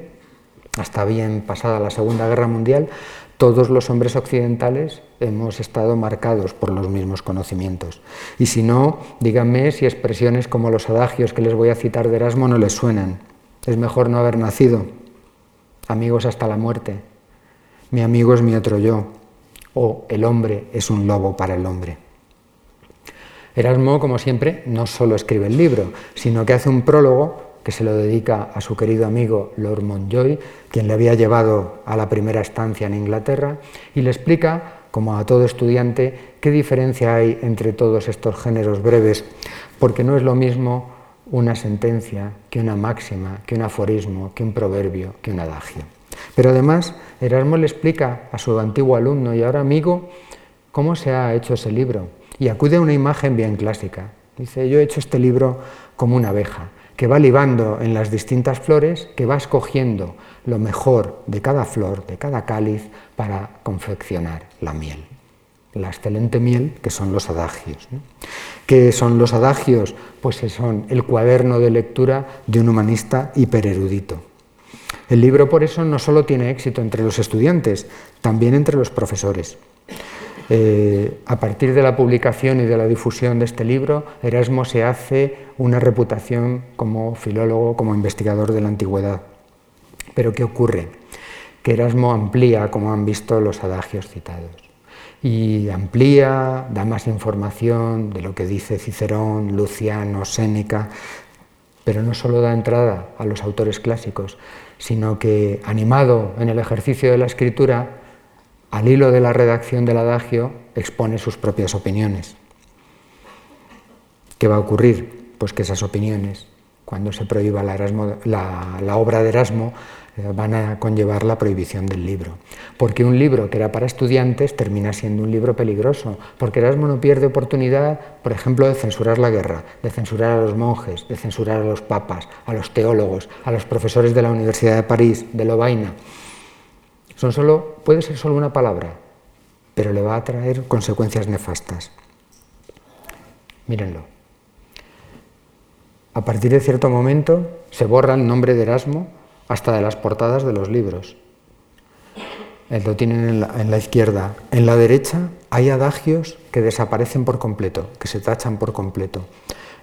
hasta bien pasada la Segunda Guerra Mundial, todos los hombres occidentales hemos estado marcados por los mismos conocimientos. Y si no, díganme si expresiones como los adagios que les voy a citar de Erasmo no les suenan. Es mejor no haber nacido. Amigos hasta la muerte. Mi amigo es mi otro yo. O el hombre es un lobo para el hombre. Erasmo, como siempre, no solo escribe el libro, sino que hace un prólogo que se lo dedica a su querido amigo Lord Montjoy, quien le había llevado a la primera estancia en Inglaterra, y le explica, como a todo estudiante, qué diferencia hay entre todos estos géneros breves, porque no es lo mismo una sentencia que una máxima, que un aforismo, que un proverbio, que un adagio. Pero además, Erasmo le explica a su antiguo alumno y ahora amigo cómo se ha hecho ese libro, y acude a una imagen bien clásica. Dice, yo he hecho este libro como una abeja que va libando en las distintas flores, que va escogiendo lo mejor de cada flor, de cada cáliz, para confeccionar la miel. La excelente miel, que son los adagios. ¿Qué son los adagios? Pues son el cuaderno de lectura de un humanista hipererudito. El libro, por eso, no solo tiene éxito entre los estudiantes, también entre los profesores. Eh, a partir de la publicación y de la difusión de este libro, Erasmo se hace una reputación como filólogo, como investigador de la antigüedad. Pero ¿qué ocurre? Que Erasmo amplía, como han visto, los adagios citados. Y amplía, da más información de lo que dice Cicerón, Luciano, Séneca, pero no solo da entrada a los autores clásicos, sino que, animado en el ejercicio de la escritura, al hilo de la redacción del adagio, expone sus propias opiniones. ¿Qué va a ocurrir? Pues que esas opiniones, cuando se prohíba la, obra de Erasmo, eh, van a conllevar la prohibición del libro. Porque un libro que era para estudiantes termina siendo un libro peligroso, porque Erasmo no pierde oportunidad, por ejemplo, de censurar la guerra, de censurar a los monjes, de censurar a los papas, a los teólogos, a los profesores de la Universidad de París, de Lovaina solo, puede ser solo una palabra, pero le va a traer consecuencias nefastas. Mírenlo. A partir de cierto momento se borra el nombre de Erasmo hasta de las portadas de los libros. Lo tienen en la, izquierda. En la derecha hay adagios que desaparecen por completo, que se tachan por completo.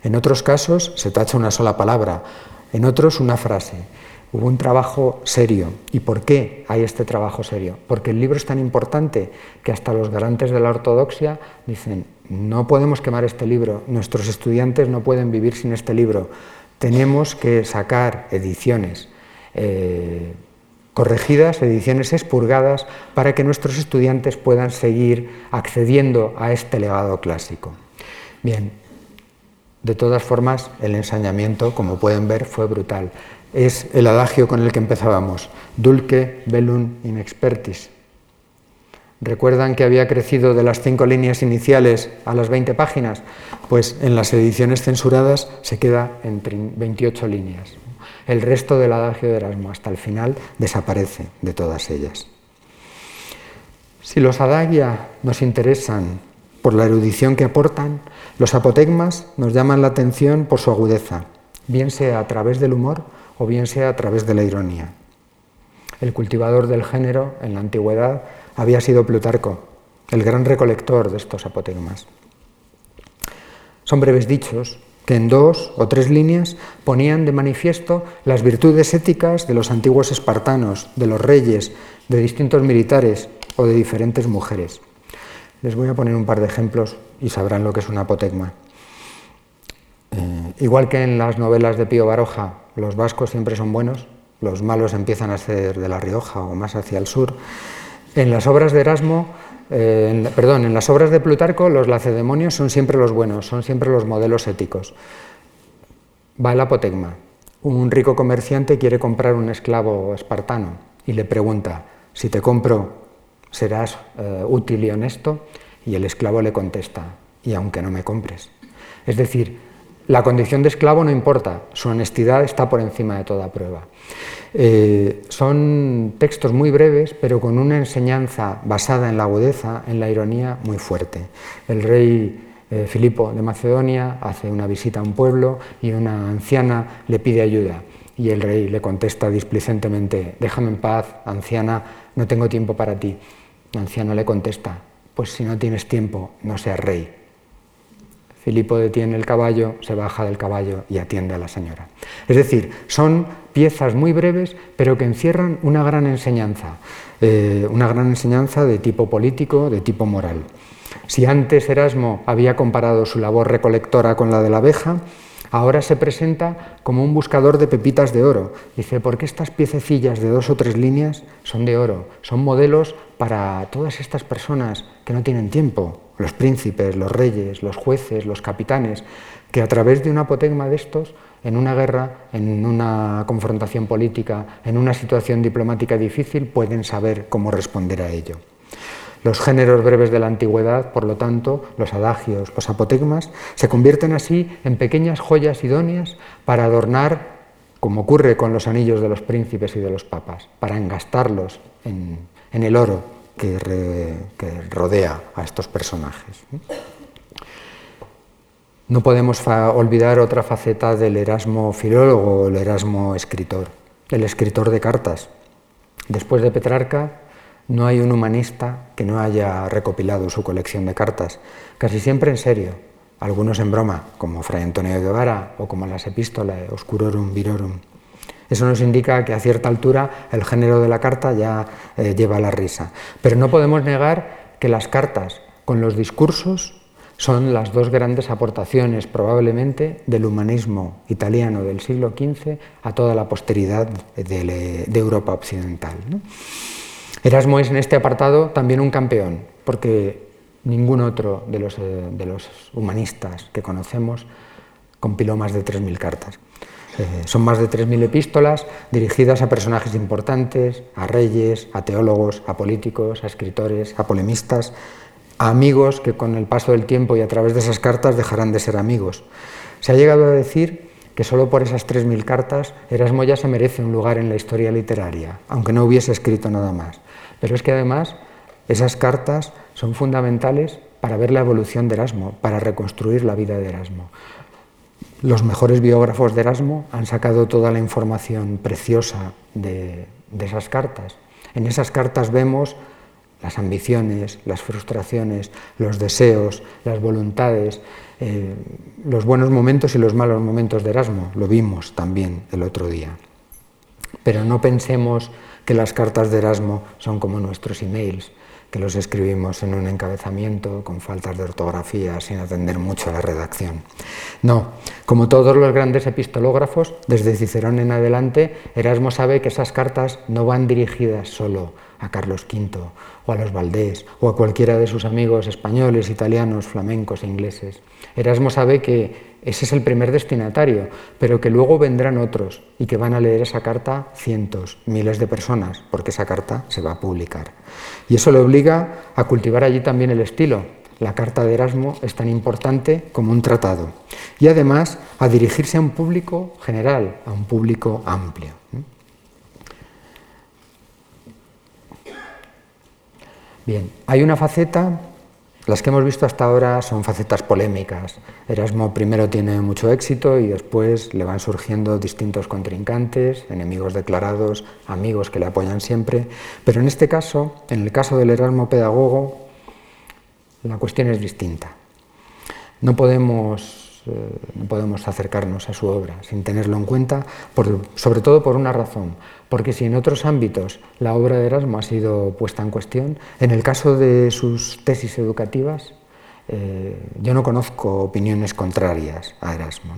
En otros casos se tacha una sola palabra, en otros una frase. Hubo un trabajo serio. ¿Y por qué hay este trabajo serio? Porque el libro es tan importante que hasta los garantes de la ortodoxia dicen, no podemos quemar este libro, nuestros estudiantes no pueden vivir sin este libro, tenemos que sacar ediciones eh, corregidas, ediciones expurgadas, para que nuestros estudiantes puedan seguir accediendo a este legado clásico. Bien, de todas formas, el ensañamiento, como pueden ver, fue brutal. Es el adagio con el que empezábamos, dulce velum in expertis. ¿Recuerdan que había crecido de las cinco líneas iniciales a las 20 páginas? Pues en las ediciones censuradas se queda en 28 líneas. El resto del adagio de Erasmo hasta el final desaparece de todas ellas. Si los adagia nos interesan por la erudición que aportan, los apotegmas nos llaman la atención por su agudeza, bien sea a través del humor o bien sea a través de la ironía. El cultivador del género en la antigüedad había sido Plutarco, el gran recolector de estos apotegmas. Son breves dichos que en dos o tres líneas ponían de manifiesto las virtudes éticas de los antiguos espartanos, de los reyes, de distintos militares o de diferentes mujeres. Les voy a poner un par de ejemplos y sabrán lo que es un apotegma. Igual que en las novelas de Pío Baroja, los vascos siempre son buenos, los malos empiezan a ser de La Rioja o más hacia el sur. En las obras de Erasmo, eh, perdón, en las obras de Plutarco, los lacedemonios son siempre los buenos, son siempre los modelos éticos. Va el apotegma. Un rico comerciante quiere comprar un esclavo espartano y le pregunta, si te compro serás eh, útil y honesto, y el esclavo le contesta, y aunque no me compres. Es decir, la condición de esclavo no importa, su honestidad está por encima de toda prueba. Eh, son textos muy breves, pero con una enseñanza basada en la agudeza, en la ironía, muy fuerte. El rey eh, Filipo de Macedonia hace una visita a un pueblo y una anciana le pide ayuda. Y el rey le contesta displicentemente, déjame en paz, anciana, no tengo tiempo para ti. El anciano le contesta, pues si no tienes tiempo, no seas rey. Filipo detiene el caballo, se baja del caballo y atiende a la señora. Es decir, son piezas muy breves, pero que encierran una gran enseñanza, eh, una gran enseñanza de tipo político, de tipo moral. Si antes Erasmo había comparado su labor recolectora con la de la abeja, Ahora se presenta como un buscador de pepitas de oro. Dice, porque estas piececillas de dos o tres líneas son de oro, son modelos para todas estas personas que no tienen tiempo, los príncipes, los reyes, los jueces, los capitanes, que a través de un apotegma de estos, en una guerra, en una confrontación política, en una situación diplomática difícil, pueden saber cómo responder a ello. Los géneros breves de la antigüedad, por lo tanto, los adagios, los apotegmas, se convierten así en pequeñas joyas idóneas para adornar, como ocurre con los anillos de los príncipes y de los papas, para engastarlos en, el oro que, rodea a estos personajes. No podemos olvidar otra faceta del Erasmo filólogo, el Erasmo escritor, el escritor de cartas. Después de Petrarca, no hay un humanista que no haya recopilado su colección de cartas, casi siempre en serio, algunos en broma, como Fray Antonio Guevara o como las epístolas Oscurorum Virorum. Eso nos indica que a cierta altura el género de la carta ya eh, lleva la risa. Pero no podemos negar que las cartas con los discursos son las dos grandes aportaciones probablemente del humanismo italiano del siglo XV a toda la posteridad de, Europa occidental. Erasmo es en este apartado también un campeón, porque ningún otro de los, eh, de los humanistas que conocemos compiló más de 3.000 cartas. Son más de 3.000 epístolas dirigidas a personajes importantes, a reyes, a teólogos, a políticos, a escritores, a polemistas, a amigos que con el paso del tiempo y a través de esas cartas dejarán de ser amigos. Se ha llegado a decir que solo por esas 3.000 cartas Erasmo ya se merece un lugar en la historia literaria, aunque no hubiese escrito nada más. Pero es que además esas cartas son fundamentales para ver la evolución de Erasmo, para reconstruir la vida de Erasmo. Los mejores biógrafos de Erasmo han sacado toda la información preciosa de, esas cartas. En esas cartas vemos las ambiciones, las frustraciones, los deseos, las voluntades, eh, los buenos momentos y los malos momentos de Erasmo. Lo vimos también el otro día. Pero no pensemos que las cartas de Erasmo son como nuestros emails, que los escribimos en un encabezamiento con faltas de ortografía sin atender mucho a la redacción. No, como todos los grandes epistológrafos, desde Cicerón en adelante, Erasmo sabe que esas cartas no van dirigidas solo a Carlos V o a los Valdés o a cualquiera de sus amigos españoles, italianos, flamencos e ingleses. Erasmo sabe que ese es el primer destinatario, pero que luego vendrán otros y que van a leer esa carta cientos, miles de personas, porque esa carta se va a publicar. Y eso le obliga a cultivar allí también el estilo. La carta de Erasmo es tan importante como un tratado. Y además a dirigirse a un público general, a un público amplio. Bien, hay una faceta las que hemos visto hasta ahora son facetas polémicas. Erasmo primero tiene mucho éxito y después le van surgiendo distintos contrincantes, enemigos declarados, amigos que le apoyan siempre. Pero en este caso, en el caso del Erasmo pedagogo, la cuestión es distinta. No podemos eh, no podemos acercarnos a su obra sin tenerlo en cuenta, sobre todo por una razón, porque si en otros ámbitos la obra de Erasmo ha sido puesta en cuestión, en el caso de sus tesis educativas, eh, yo no conozco opiniones contrarias a Erasmo.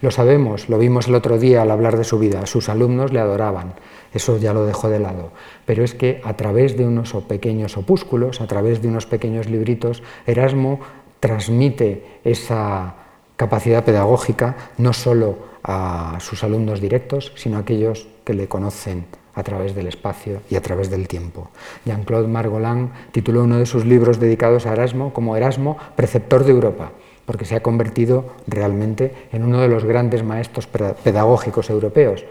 Lo sabemos, lo vimos el otro día al hablar de su vida, sus alumnos le adoraban, eso ya lo dejó de lado, pero es que a través de unos pequeños opúsculos, a través de unos pequeños libritos, Erasmo transmite esa capacidad pedagógica no solo a sus alumnos directos, sino a aquellos que le conocen a través del espacio y a través del tiempo. Jean-Claude Margolin tituló uno de sus libros dedicados a Erasmo como Erasmo, preceptor de Europa, porque se ha convertido realmente en uno de los grandes maestros pedagógicos europeos.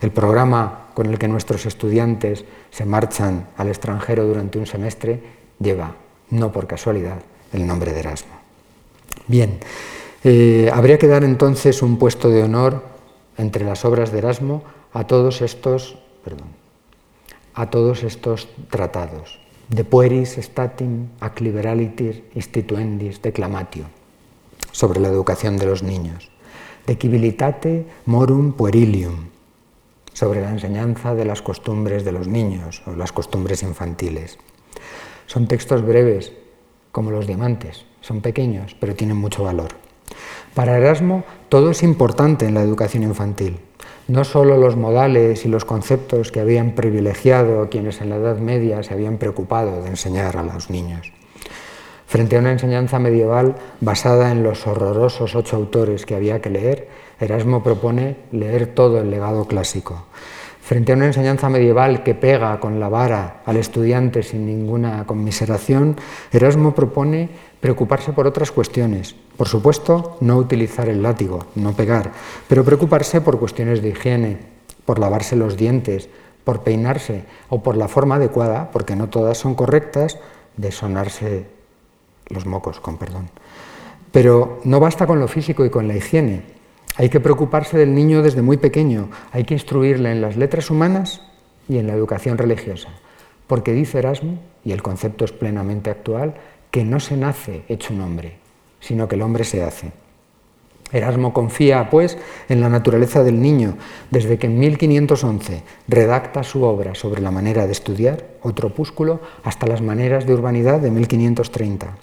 El programa con el que nuestros estudiantes se marchan al extranjero durante un semestre lleva, no por casualidad, el nombre de Erasmo. Bien, eh, habría que dar entonces un puesto de honor entre las obras de Erasmo a todos estos, perdón, a todos estos tratados. De pueris statim ac liberalitir instituendis declamatio, sobre la educación de los niños. De cibilitate morum puerilium, sobre la enseñanza de las costumbres de los niños o las costumbres infantiles. Son textos breves, como los diamantes, son pequeños, pero tienen mucho valor. Para Erasmo todo es importante en la educación infantil, no solo los modales y los conceptos que habían privilegiado a quienes en la Edad Media se habían preocupado de enseñar a los niños. Frente a una enseñanza medieval basada en los horrorosos ocho autores que había que leer, Erasmo propone leer todo el legado clásico. Frente a una enseñanza medieval que pega con la vara al estudiante sin ninguna conmiseración, Erasmo propone preocuparse por otras cuestiones. Por supuesto, no utilizar el látigo, no pegar, pero preocuparse por cuestiones de higiene, por lavarse los dientes, por peinarse o por la forma adecuada, porque no todas son correctas, de sonarse los mocos, con perdón. Pero no basta con lo físico y con la higiene. Hay que preocuparse del niño desde muy pequeño, hay que instruirle en las letras humanas y en la educación religiosa, porque dice Erasmo, y el concepto es plenamente actual, que no se nace hecho un hombre, sino que el hombre se hace. Erasmo confía, pues, en la naturaleza del niño, desde que en 1511 redacta su obra sobre la manera de estudiar, otro opúsculo, hasta las maneras de urbanidad de 1530.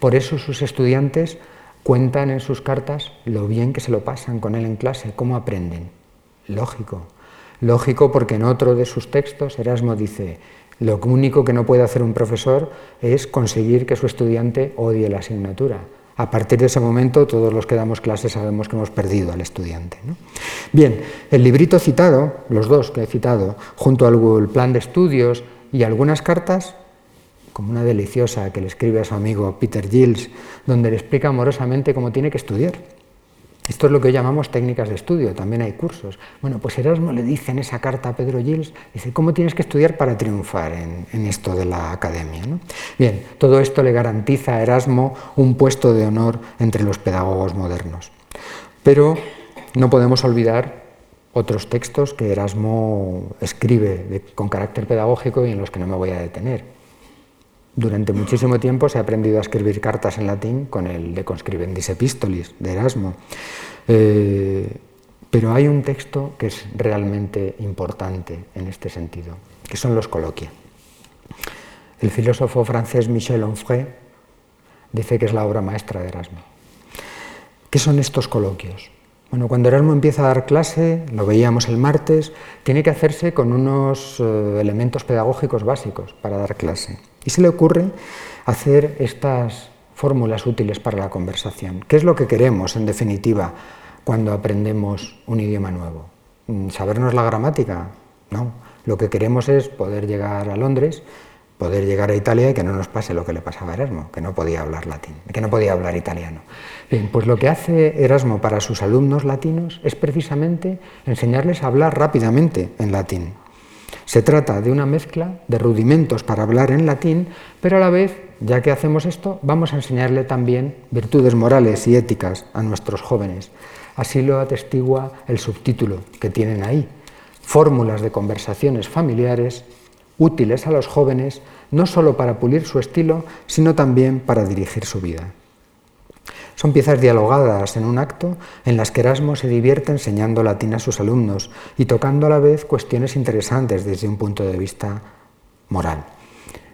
Por eso sus estudiantes cuentan en sus cartas lo bien que se lo pasan con él en clase, cómo aprenden. Lógico, lógico porque en otro de sus textos Erasmo dice, lo único que no puede hacer un profesor es conseguir que su estudiante odie la asignatura. A partir de ese momento, todos los que damos clases sabemos que hemos perdido al estudiante. Bien, el librito citado, los dos que he citado, junto al plan de estudios y algunas cartas, como una deliciosa que le escribe a su amigo Peter Giles, donde le explica amorosamente cómo tiene que estudiar. Esto es lo que llamamos técnicas de estudio, también hay cursos. Bueno, pues Erasmo le dice en esa carta a Pedro Gilles, dice, ¿cómo tienes que estudiar para triunfar en, esto de la academia? Bien, todo esto le garantiza a Erasmo un puesto de honor entre los pedagogos modernos. Pero no podemos olvidar otros textos que Erasmo escribe con carácter pedagógico y en los que no me voy a detener. Durante muchísimo tiempo se ha aprendido a escribir cartas en latín con el De conscribendis epistolis de Erasmo. Eh, Pero hay un texto que es realmente importante en este sentido, que son los coloquios. El filósofo francés Michel Onfray dice que es la obra maestra de Erasmo. ¿Qué son estos coloquios? Bueno, cuando Erasmo empieza a dar clase, lo veíamos el martes, tiene que hacerse con unos eh, elementos pedagógicos básicos para dar clase. Y se le ocurre hacer estas fórmulas útiles para la conversación. ¿Qué es lo que queremos, en definitiva, cuando aprendemos un idioma nuevo? Mm, ¿Sabernos la gramática? No. Lo que queremos es poder llegar a Londres poder llegar a Italia y que no nos pase lo que le pasaba a Erasmo, que no podía hablar latín, que no podía hablar italiano. Bien, pues lo que hace Erasmo para sus alumnos latinos es precisamente enseñarles a hablar rápidamente en latín. Se trata de una mezcla de rudimentos para hablar en latín, pero a la vez, ya que hacemos esto, vamos a enseñarle también virtudes morales y éticas a nuestros jóvenes. Así lo atestigua el subtítulo que tienen ahí, Fórmulas de conversaciones familiares útiles a los jóvenes no solo para pulir su estilo, sino también para dirigir su vida. Son piezas dialogadas en un acto en las que Erasmo se divierte enseñando latín a sus alumnos y tocando a la vez cuestiones interesantes desde un punto de vista moral.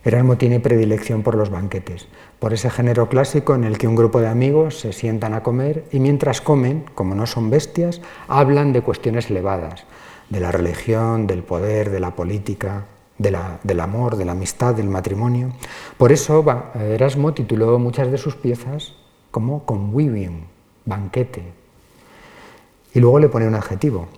Erasmo tiene predilección por los banquetes, por ese género clásico en el que un grupo de amigos se sientan a comer y mientras comen, como no son bestias, hablan de cuestiones elevadas, de la religión, del poder, de la política, del amor, de la amistad, del matrimonio. Por eso Erasmo tituló muchas de sus piezas como convivium, banquete. Y luego le pone un adjetivo,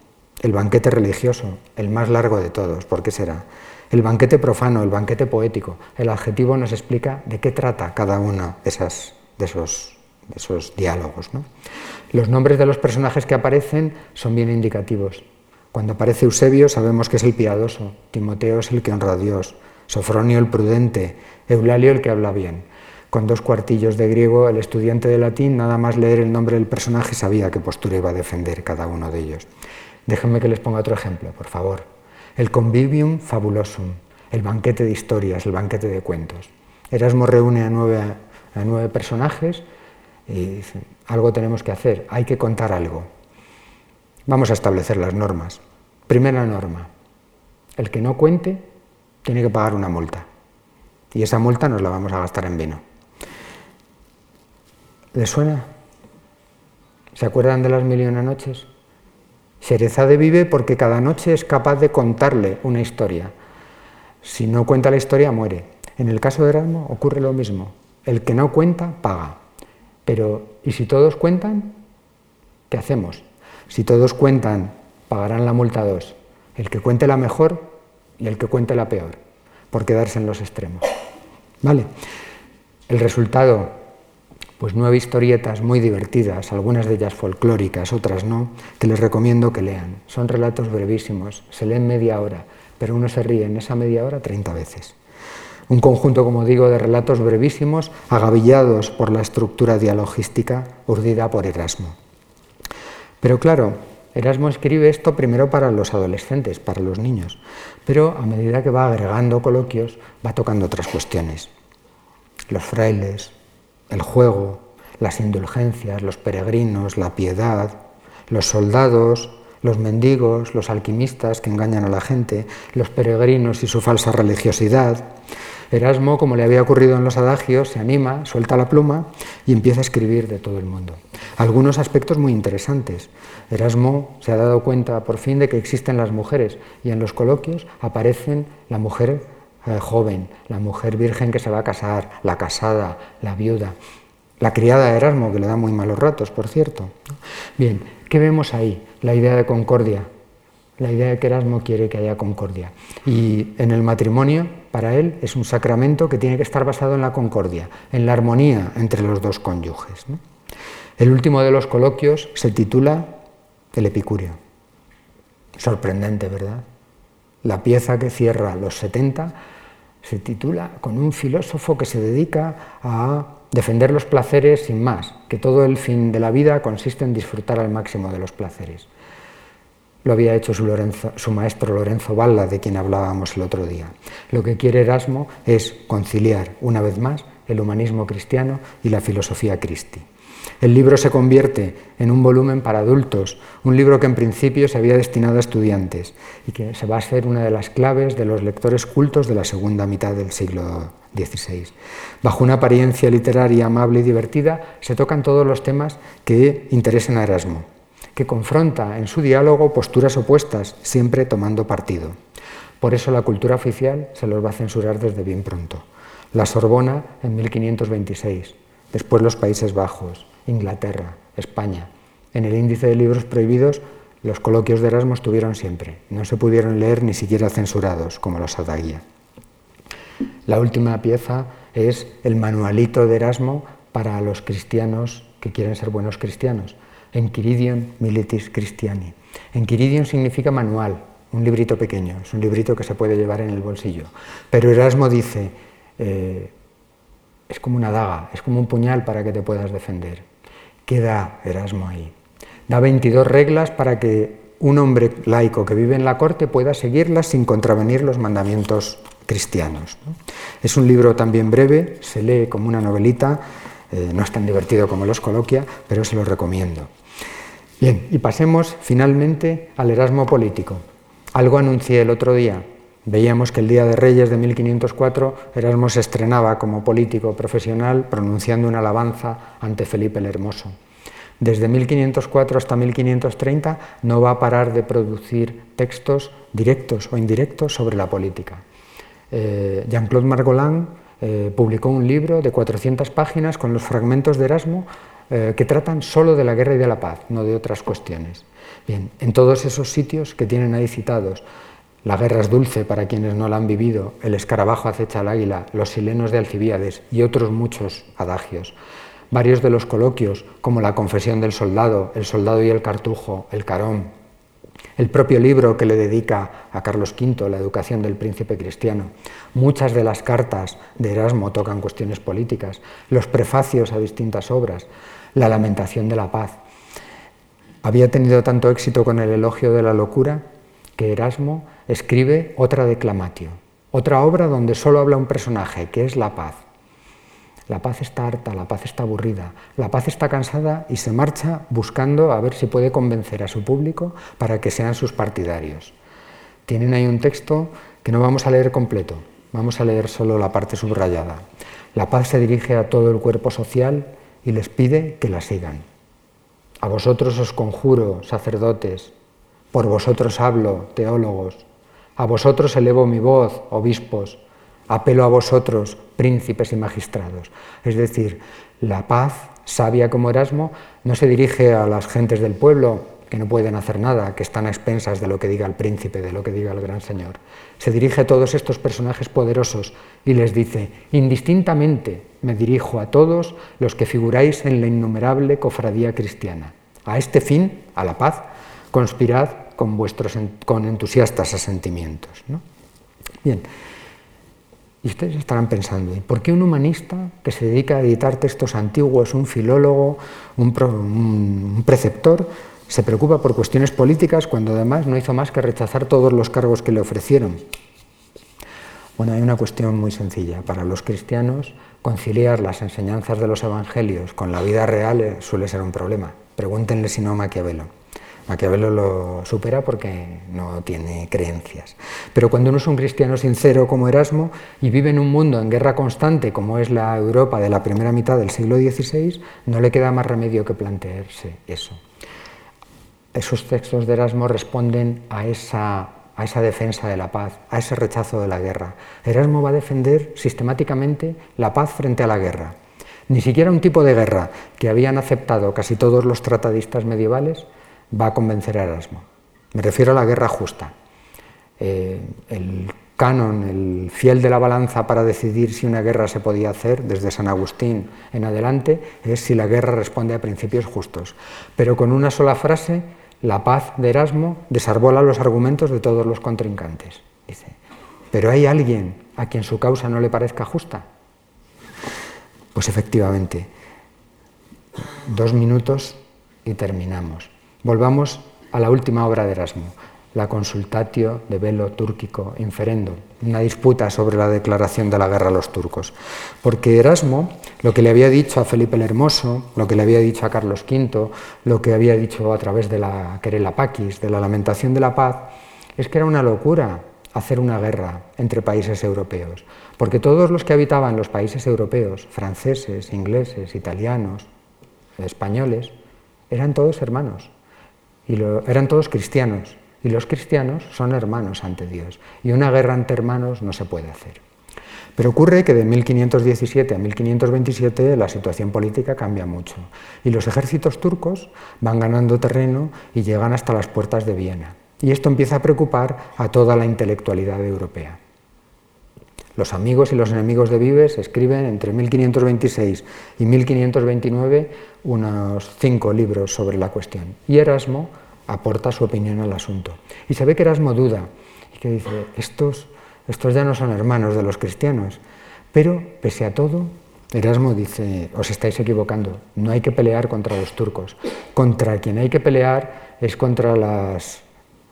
el banquete religioso, el más largo de todos. ¿Por qué será? El banquete profano, el banquete poético. El adjetivo nos explica de qué trata cada uno de, esas, de, esos, de esos, diálogos. Los nombres de los personajes que aparecen son bien indicativos. Cuando aparece Eusebio sabemos que es el piadoso, Timoteo es el que honra a Dios, Sofronio el prudente, Eulalio el que habla bien. Con dos cuartillos de griego, el estudiante de latín, nada más leer el nombre del personaje, sabía qué postura iba a defender cada uno de ellos. Déjenme que les ponga otro ejemplo, por favor. El convivium fabulosum, el banquete de historias, el banquete de cuentos. Erasmo reúne a nueve, a nueve personajes y dice, algo tenemos que hacer, hay que contar algo. Vamos a establecer las normas. Primera norma, el que no cuente tiene que pagar una multa. Y esa multa nos la vamos a gastar en vino. ¿Les suena? ¿Se acuerdan de las mil y una noches? Sherezade vive porque cada noche es capaz de contarle una historia. Si no cuenta la historia, muere. En el caso de Erasmo ocurre lo mismo. El que no cuenta, paga. Pero, ¿y si todos cuentan? ¿Qué hacemos? Si todos cuentan, pagarán la multa dos. El que cuente la mejor y el que cuente la peor, por quedarse en los extremos. ¿Vale? El resultado, pues nueve historietas muy divertidas, algunas de ellas folclóricas, otras no, que les recomiendo que lean. Son relatos brevísimos, se leen media hora, pero uno se ríe en esa media hora 30 veces. Un conjunto, como digo, de relatos brevísimos, agavillados por la estructura dialogística urdida por Erasmo. Pero claro, Erasmo escribe esto primero para los adolescentes, para los niños, pero a medida que va agregando coloquios va tocando otras cuestiones. Los frailes, el juego, las indulgencias, los peregrinos, la piedad, los soldados, los mendigos, los alquimistas que engañan a la gente, los peregrinos y su falsa religiosidad, Erasmo, como le había ocurrido en los adagios, se anima, suelta la pluma y empieza a escribir de todo el mundo. Algunos aspectos muy interesantes. Erasmo se ha dado cuenta por fin de que existen las mujeres y en los coloquios aparecen la mujer joven, la mujer virgen que se va a casar, la casada, la viuda, la criada de Erasmo, que le da muy malos ratos, por cierto. Bien, ¿qué vemos ahí? La idea de concordia, la idea de que Erasmo quiere que haya concordia. Y en el matrimonio, para él, es un sacramento que tiene que estar basado en la concordia, en la armonía entre los dos cónyuges. El último de los coloquios se titula El Epicúreo. Sorprendente, ¿verdad? La pieza que cierra los 70 se titula con un filósofo que se dedica a defender los placeres sin más, que todo el fin de la vida consiste en disfrutar al máximo de los placeres. Lo había hecho su, maestro Lorenzo Balla, de quien hablábamos el otro día. Lo que quiere Erasmo es conciliar, una vez más, el humanismo cristiano y la filosofía cristi. El libro se convierte en un volumen para adultos, un libro que en principio se había destinado a estudiantes y que se va a ser una de las claves de los lectores cultos de la segunda mitad del siglo XVI. Bajo una apariencia literaria amable y divertida se tocan todos los temas que interesan a Erasmo, que confronta en su diálogo posturas opuestas, siempre tomando partido. Por eso la cultura oficial se los va a censurar desde bien pronto. La Sorbona en 1526, después los Países Bajos, Inglaterra, España. En el índice de libros prohibidos los coloquios de Erasmo estuvieron siempre. No se pudieron leer ni siquiera censurados, como los Adagia. La última pieza es el manualito de Erasmo para los cristianos que quieren ser buenos cristianos. Enquiridion Militis Christiani. Enquiridion significa manual, un librito pequeño, es un librito que se puede llevar en el bolsillo. Pero Erasmo dice, eh, es como una daga, es como un puñal para que te puedas defender. ¿Qué da Erasmo ahí? Da 22 reglas para que un hombre laico que vive en la corte pueda seguirlas sin contravenir los mandamientos cristianos. Es un libro también breve, se lee como una novelita, eh, no es tan divertido como los coloquia, pero se lo recomiendo. Bien, y pasemos finalmente al Erasmo político. Algo anuncié el otro día. Veíamos que el Día de Reyes de 1504 Erasmo se estrenaba como político profesional pronunciando una alabanza ante Felipe el Hermoso. Desde 1504 hasta 1530 no va a parar de producir textos directos o indirectos sobre la política. Eh, Jean-Claude Margolin eh, publicó un libro de 400 páginas con los fragmentos de Erasmo eh, que tratan solo de la guerra y de la paz, no de otras cuestiones. Bien, en todos esos sitios que tienen ahí citados, la guerra es dulce para quienes no la han vivido, el escarabajo acecha al águila, los silenos de Alcibíades y otros muchos adagios. Varios de los coloquios, como la confesión del soldado, el soldado y el cartujo, el carón, el propio libro que le dedica a Carlos V, La educación del príncipe cristiano. Muchas de las cartas de Erasmo tocan cuestiones políticas, los prefacios a distintas obras, la lamentación de la paz. Había tenido tanto éxito con el elogio de la locura que Erasmo escribe otra declamatio, otra obra donde solo habla un personaje, que es la paz. La paz está harta, la paz está aburrida, la paz está cansada y se marcha buscando a ver si puede convencer a su público para que sean sus partidarios. Tienen ahí un texto que no vamos a leer completo, vamos a leer solo la parte subrayada. La paz se dirige a todo el cuerpo social y les pide que la sigan. A vosotros os conjuro, sacerdotes, por vosotros hablo, teólogos, a vosotros elevo mi voz, obispos, apelo a vosotros, príncipes y magistrados. Es decir, la paz, sabia como Erasmo, no se dirige a las gentes del pueblo, que no pueden hacer nada, que están a expensas de lo que diga el príncipe, de lo que diga el gran señor. Se dirige a todos estos personajes poderosos y les dice, indistintamente me dirijo a todos los que figuráis en la innumerable cofradía cristiana. A este fin, a la paz, conspirad con vuestros con entusiastas asentimientos. Bien, y ustedes estarán pensando, ¿y por qué un humanista que se dedica a editar textos antiguos, un filólogo, un, preceptor, se preocupa por cuestiones políticas cuando además no hizo más que rechazar todos los cargos que le ofrecieron? Bueno, hay una cuestión muy sencilla. Para los cristianos, conciliar las enseñanzas de los evangelios con la vida real eh, suele ser un problema. Pregúntenle si no a Maquiavelo. Maquiavelo lo supera porque no tiene creencias. Pero cuando uno es un cristiano sincero como Erasmo y vive en un mundo en guerra constante como es la Europa de la primera mitad del siglo XVI, no le queda más remedio que plantearse eso. Esos textos de Erasmo responden a esa, a esa defensa de la paz, a ese rechazo de la guerra. Erasmo va a defender sistemáticamente la paz frente a la guerra. Ni siquiera un tipo de guerra que habían aceptado casi todos los tratadistas medievales va a convencer a Erasmo. Me refiero a la guerra justa. Eh, el canon, el fiel de la balanza para decidir si una guerra se podía hacer, desde San Agustín en adelante, es si la guerra responde a principios justos. Pero con una sola frase, la paz de Erasmo desarbola los argumentos de todos los contrincantes. Dice, pero hay alguien a quien su causa no le parezca justa. Pues efectivamente, dos minutos y terminamos. Volvamos a la última obra de Erasmo, la consultatio de velo túrquico inferendo, una disputa sobre la declaración de la guerra a los turcos. Porque Erasmo, lo que le había dicho a Felipe el Hermoso, lo que le había dicho a Carlos V, lo que había dicho a través de la querela paquis, de la lamentación de la paz, es que era una locura hacer una guerra entre países europeos, porque todos los que habitaban los países europeos, franceses, ingleses, italianos, españoles, eran todos hermanos, y eran todos cristianos, y los cristianos son hermanos ante Dios. Y una guerra entre hermanos no se puede hacer. Pero ocurre que de 1517 a 1527 la situación política cambia mucho y los ejércitos turcos van ganando terreno y llegan hasta las puertas de Viena. Y esto empieza a preocupar a toda la intelectualidad europea. Los amigos y los enemigos de Vives escriben entre 1526 y 1529 unos cinco libros sobre la cuestión. Y Erasmo aporta su opinión al asunto. Y se ve que Erasmo duda y que dice, estos, estos ya no son hermanos de los cristianos. Pero, pese a todo, Erasmo dice, os estáis equivocando, no hay que pelear contra los turcos. Contra quien hay que pelear es contra, las,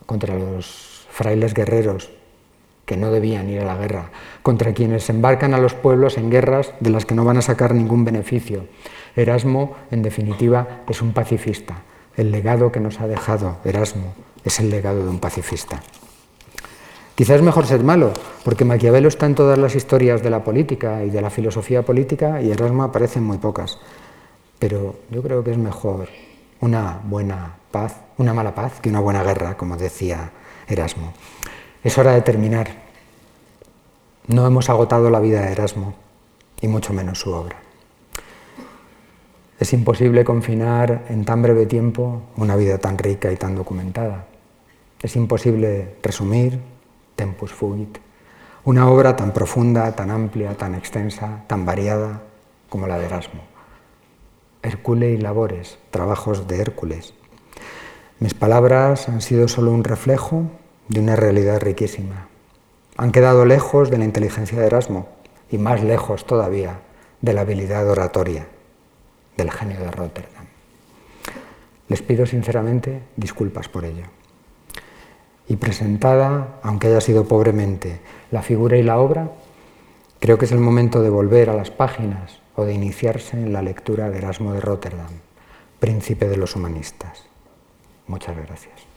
contra los frailes guerreros que no debían ir a la guerra, contra quienes embarcan a los pueblos en guerras de las que no van a sacar ningún beneficio. Erasmo, en definitiva, es un pacifista. El legado que nos ha dejado Erasmo es el legado de un pacifista. Quizás es mejor ser malo, porque Maquiavelo está en todas las historias de la política y de la filosofía política y Erasmo aparece en muy pocas. Pero yo creo que es mejor una buena paz, una mala paz, que una buena guerra, como decía Erasmo. Es hora de terminar. No hemos agotado la vida de Erasmo, y mucho menos su obra. Es imposible confinar en tan breve tiempo una vida tan rica y tan documentada. Es imposible resumir, tempus fugit, una obra tan profunda, tan amplia, tan extensa, tan variada como la de Erasmo. Hércules y labores, trabajos de Hércules. Mis palabras han sido solo un reflejo de una realidad riquísima. Han quedado lejos de la inteligencia de Erasmo y más lejos todavía de la habilidad oratoria del genio de Rotterdam. Les pido sinceramente disculpas por ello. Y presentada, aunque haya sido pobremente, la figura y la obra, creo que es el momento de volver a las páginas o de iniciarse en la lectura de Erasmo de Rotterdam, príncipe de los humanistas. Muchas gracias.